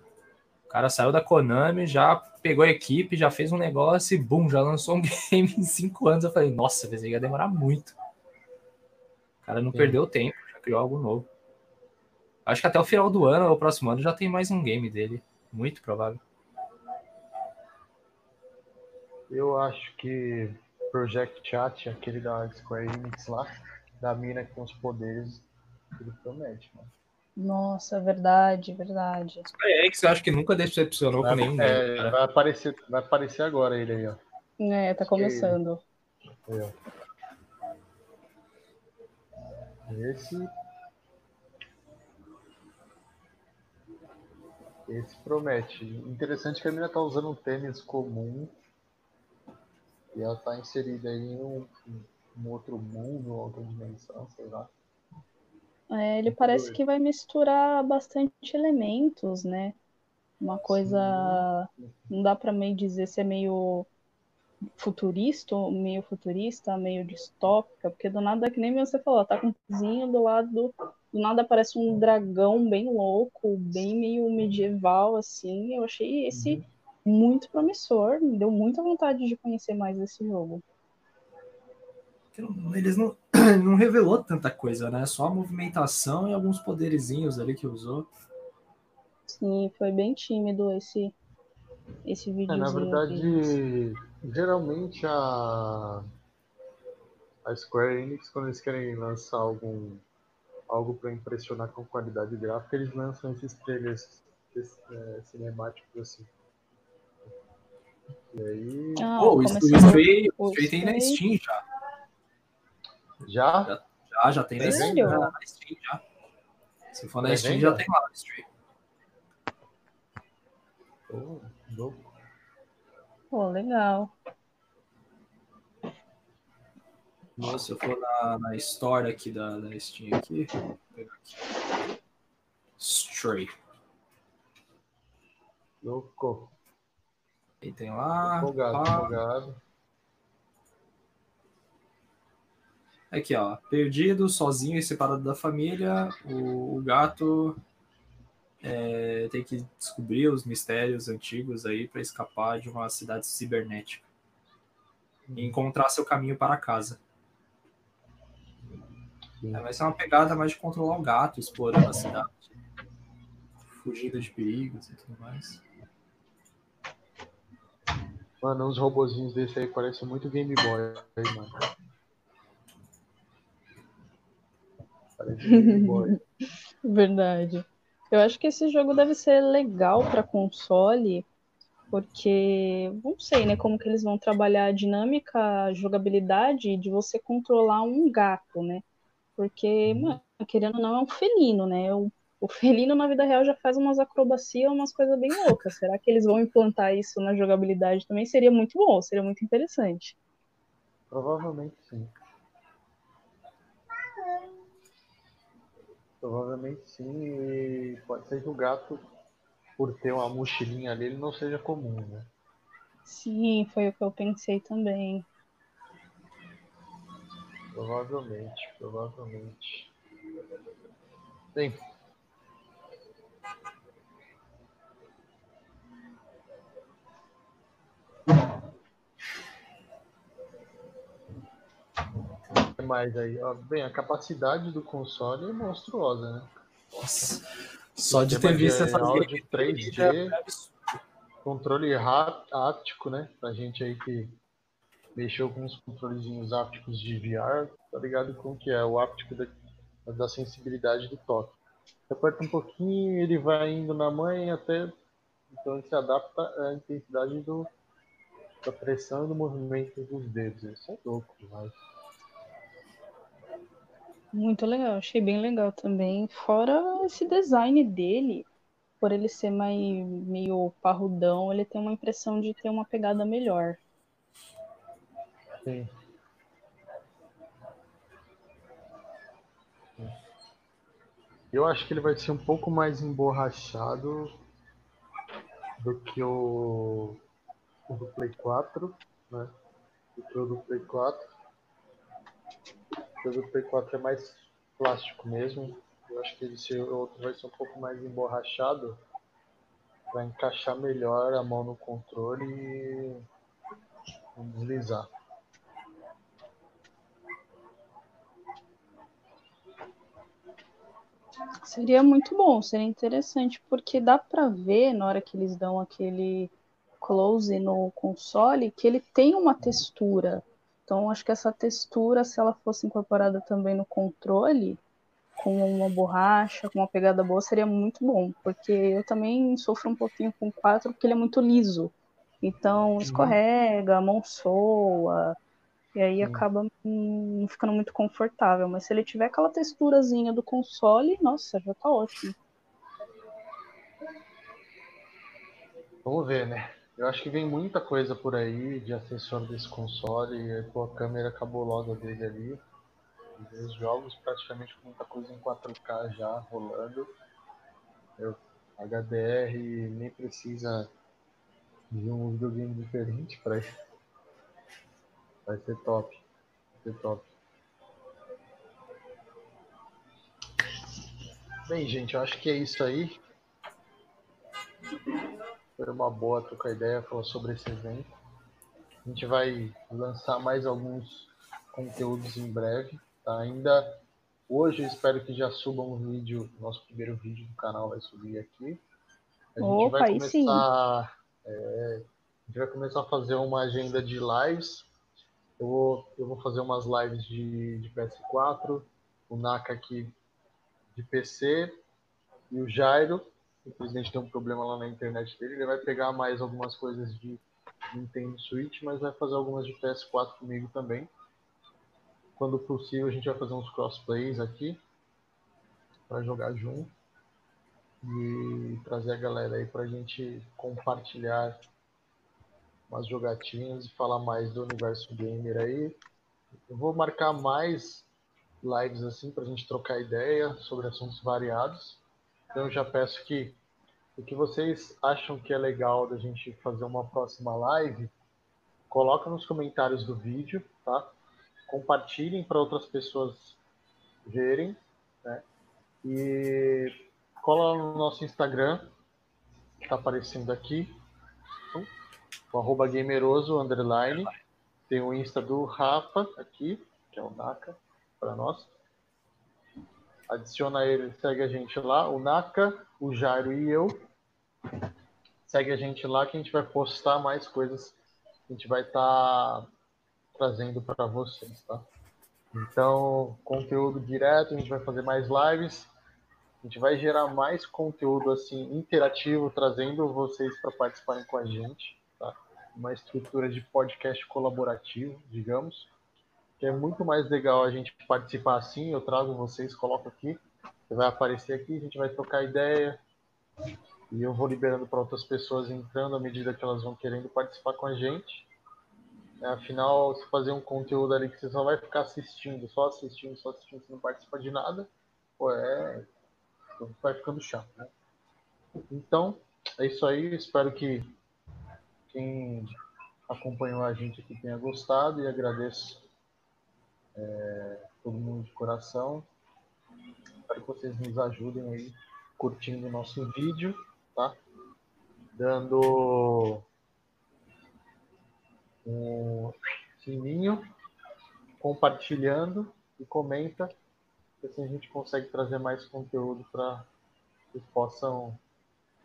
O cara saiu da Konami, já pegou a equipe, já fez um negócio e bum, já lançou um game em cinco anos. Eu falei, nossa, pensei que ia demorar muito. O cara não Sim. perdeu tempo, já criou algo novo. Acho que até o final do ano, ou próximo ano, já tem mais um game dele. Muito provável. Eu acho que Project Chat, aquele da Square Enix lá, da mina com os poderes, ele promete, mano. Nossa, verdade, verdade. É que eu acho que nunca decepcionou com Vai, nenhum é, cara. vai, aparecer, vai aparecer agora ele aí, ó. É, tá começando. Aí, ó. Esse. Esse promete. Interessante que a menina tá usando um tênis comum. E ela tá inserida aí em um, um outro mundo, outra dimensão, sei lá. É, ele parece que vai misturar bastante elementos, né? Uma coisa. Não dá pra meio dizer se é meio futurista, meio futurista, meio distópica, porque do nada, que nem você falou, tá com um cozinho do lado do. Do nada aparece um dragão bem louco, bem meio medieval, assim. Eu achei esse muito promissor, me deu muita vontade de conhecer mais desse jogo. Eles não, não revelou tanta coisa, né? Só a movimentação e alguns poderizinhos ali que usou. Sim, foi bem tímido esse, esse É, videozinho. na aqui. verdade, geralmente a, a Square Enix, quando eles querem lançar algum, algo para impressionar com qualidade gráfica, eles lançam esses trailers é, cinemáticos assim. E aí. Ah, Pô, o Stray, o Stray tem na. Steam já. Já? Já, já tem na Steam. Já, na Steam já. Se for na É Steam, já tem lá o Stray. Pô, louco. Pô, legal. Nossa, se eu for na, na história aqui da, da Steam aqui, vou pegar aqui. Stray. Louco. Aí tem lá. Empolgado, pá. empolgado. Aqui, ó. Perdido, sozinho e separado da família. O, o gato é, tem que descobrir os mistérios antigos aí para escapar de uma cidade cibernética. E encontrar seu caminho para casa. É, vai ser uma pegada mais de controlar o gato, explorando a cidade. Fugindo de perigos e tudo mais. Mano, uns robozinhos desse aí parecem muito Game Boy mano. Parece Game Boy. Verdade. Eu acho que esse jogo deve ser legal para console, porque não sei, né, como que eles vão trabalhar a dinâmica, a jogabilidade de você controlar um gato, né? Porque, mano, querendo ou não, é um felino, né? O, o felino na vida real já faz umas acrobacias, umas coisas bem loucas. Será que eles vão implantar isso na jogabilidade também? Seria muito bom, seria muito interessante. Provavelmente sim. Provavelmente sim, e pode ser que o gato, por ter uma mochilinha ali, ele não seja comum, né? Sim, foi o que eu pensei também. Provavelmente, provavelmente. Bem. Mais aí? Bem, a capacidade do console é monstruosa, né? Nossa. Só de ter visto de essas áudio gameplays 3D. já é. Controle áptico, né? Pra gente aí que mexeu com os controlezinhos ápticos de VR, tá ligado com o que é o áptico da, da sensibilidade do toque. Você aperta um pouquinho, ele vai indo na mãe até. Então ele se adapta à intensidade do, da pressão e do movimento dos dedos. Isso é louco demais. Muito legal, achei bem legal também. Fora esse design dele, por ele ser mais, meio parrudão, ele tem uma impressão de ter uma pegada melhor. Sim. Eu acho que ele vai ser um pouco mais emborrachado do que o, o do Play 4, né? Do que o do Play 4. O do Play 4 é mais plástico mesmo. Eu acho que esse outro vai ser um pouco mais emborrachado para encaixar melhor a mão no controle e deslizar. Seria muito bom, seria interessante, porque dá pra ver na hora que eles dão aquele close no console que ele tem uma textura. Então, acho que essa textura, se ela fosse incorporada também no controle, com uma borracha, com uma pegada boa, seria muito bom. Porque eu também sofro um pouquinho com o 4, porque ele é muito liso. Então escorrega, a mão soa, e aí acaba não ficando muito confortável. Mas se ele tiver aquela texturazinha do console, nossa, já tá ótimo. Vamos ver, né? Eu acho que vem muita coisa por aí de acessório desse console e pô, a câmera cabulosa dele ali. Os jogos praticamente com muita coisa em 4K já rolando. Eu, HDR nem precisa de um videogame diferente para isso. Vai ser top. Vai ser top. Bem, gente, eu acho que é isso aí. Foi uma boa trocar ideia, falar sobre esse evento. A gente vai lançar mais alguns conteúdos em breve. Tá? Ainda hoje eu espero que já suba um vídeo, nosso primeiro vídeo do canal vai subir aqui. A gente Opa, vai começar. é, a gente vai começar a fazer uma agenda de lives. Eu vou, eu vou fazer umas lives de, de PS4, o Naka aqui de PC e o Jairo infelizmente tem um problema lá na internet dele. Ele vai pegar mais algumas coisas de Nintendo Switch, mas vai fazer algumas de PS4 comigo também. Quando possível, a gente vai fazer uns crossplays aqui para jogar junto e trazer a galera aí para a gente compartilhar umas jogatinhas e falar mais do universo gamer aí. Eu vou marcar mais lives assim para a gente trocar ideia sobre assuntos variados. Então já peço que o que vocês acham que é legal da gente fazer uma próxima live, coloca nos comentários do vídeo, tá? Compartilhem para outras pessoas verem, né? E cola no nosso Instagram, que está aparecendo aqui, o arroba gameroso, underline. Tem o Insta do Rafa aqui, que é o Naka, para nós adiciona ele, segue a gente lá, o Naka, o Jairo e eu. Segue a gente lá que a gente vai postar mais coisas que a gente vai estar trazendo para vocês, tá? Então, conteúdo direto, a gente vai fazer mais lives. A gente vai gerar mais conteúdo assim interativo, trazendo vocês para participarem com a gente, tá? Uma estrutura de podcast colaborativo, digamos que é muito mais legal a gente participar assim. Eu trago vocês, coloco aqui, você vai aparecer aqui, a gente vai trocar ideia e eu vou liberando para outras pessoas entrando à medida que elas vão querendo participar com a gente. É, afinal, se fazer um conteúdo ali que você só vai ficar assistindo, só assistindo, só assistindo, você não participa de nada, pô, é. vai ficando chato, né? Então, é isso aí. Espero que quem acompanhou a gente aqui tenha gostado e agradeço é, todo mundo de coração. Espero que vocês nos ajudem aí curtindo o nosso vídeo, tá? Dando um sininho, compartilhando e comenta, que assim a gente consegue trazer mais conteúdo para que possam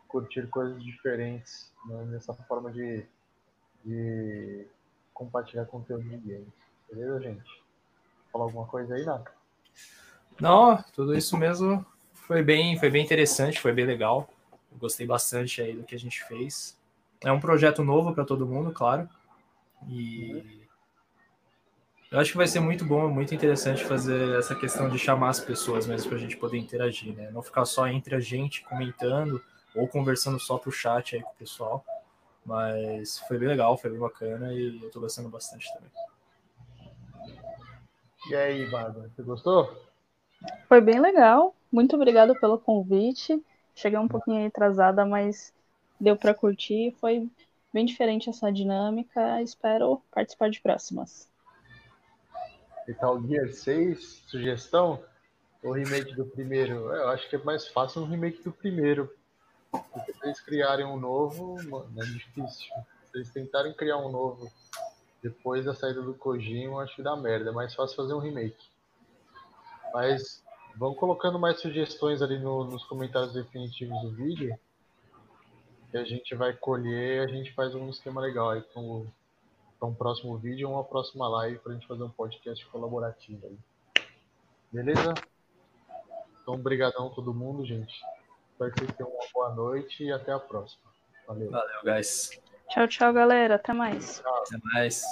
curtir coisas diferentes né, nessa forma de, de compartilhar conteúdo de games. Beleza, gente? Falar alguma coisa aí, Naka? Não, tudo isso mesmo foi bem, foi bem interessante, foi bem legal. Eu gostei bastante aí do que a gente fez. É um projeto novo para todo mundo, claro. E eu acho que vai ser muito bom, muito interessante fazer essa questão de chamar as pessoas mesmo para a gente poder interagir, né? Não ficar só entre a gente comentando ou conversando só pro chat aí com o pessoal. Mas foi bem legal, foi bem bacana e eu tô gostando bastante também. E aí, Bárbara, você gostou? Foi bem legal. Muito obrigada pelo convite. Cheguei um pouquinho atrasada, mas deu para curtir. Foi bem diferente essa dinâmica. Espero participar de próximas. Metal Gear 6, sugestão? O remake do primeiro? Eu acho que é mais fácil um remake do primeiro. Se eles criarem um novo, mano, é difícil. Se eles tentarem criar um novo depois da saída do Kojima, acho que dá merda. É mais fácil fazer um remake. Mas vão colocando mais sugestões ali no- nos comentários definitivos do vídeo. Que a gente vai colher a gente faz um esquema legal aí com para um próximo vídeo ou uma próxima live para a gente fazer um podcast colaborativo aí. Beleza? Então, obrigadão a todo mundo, gente. Espero que vocês tenham uma boa noite e até a próxima. Valeu. Valeu, guys. Tchau, tchau, galera. Até mais. Até mais.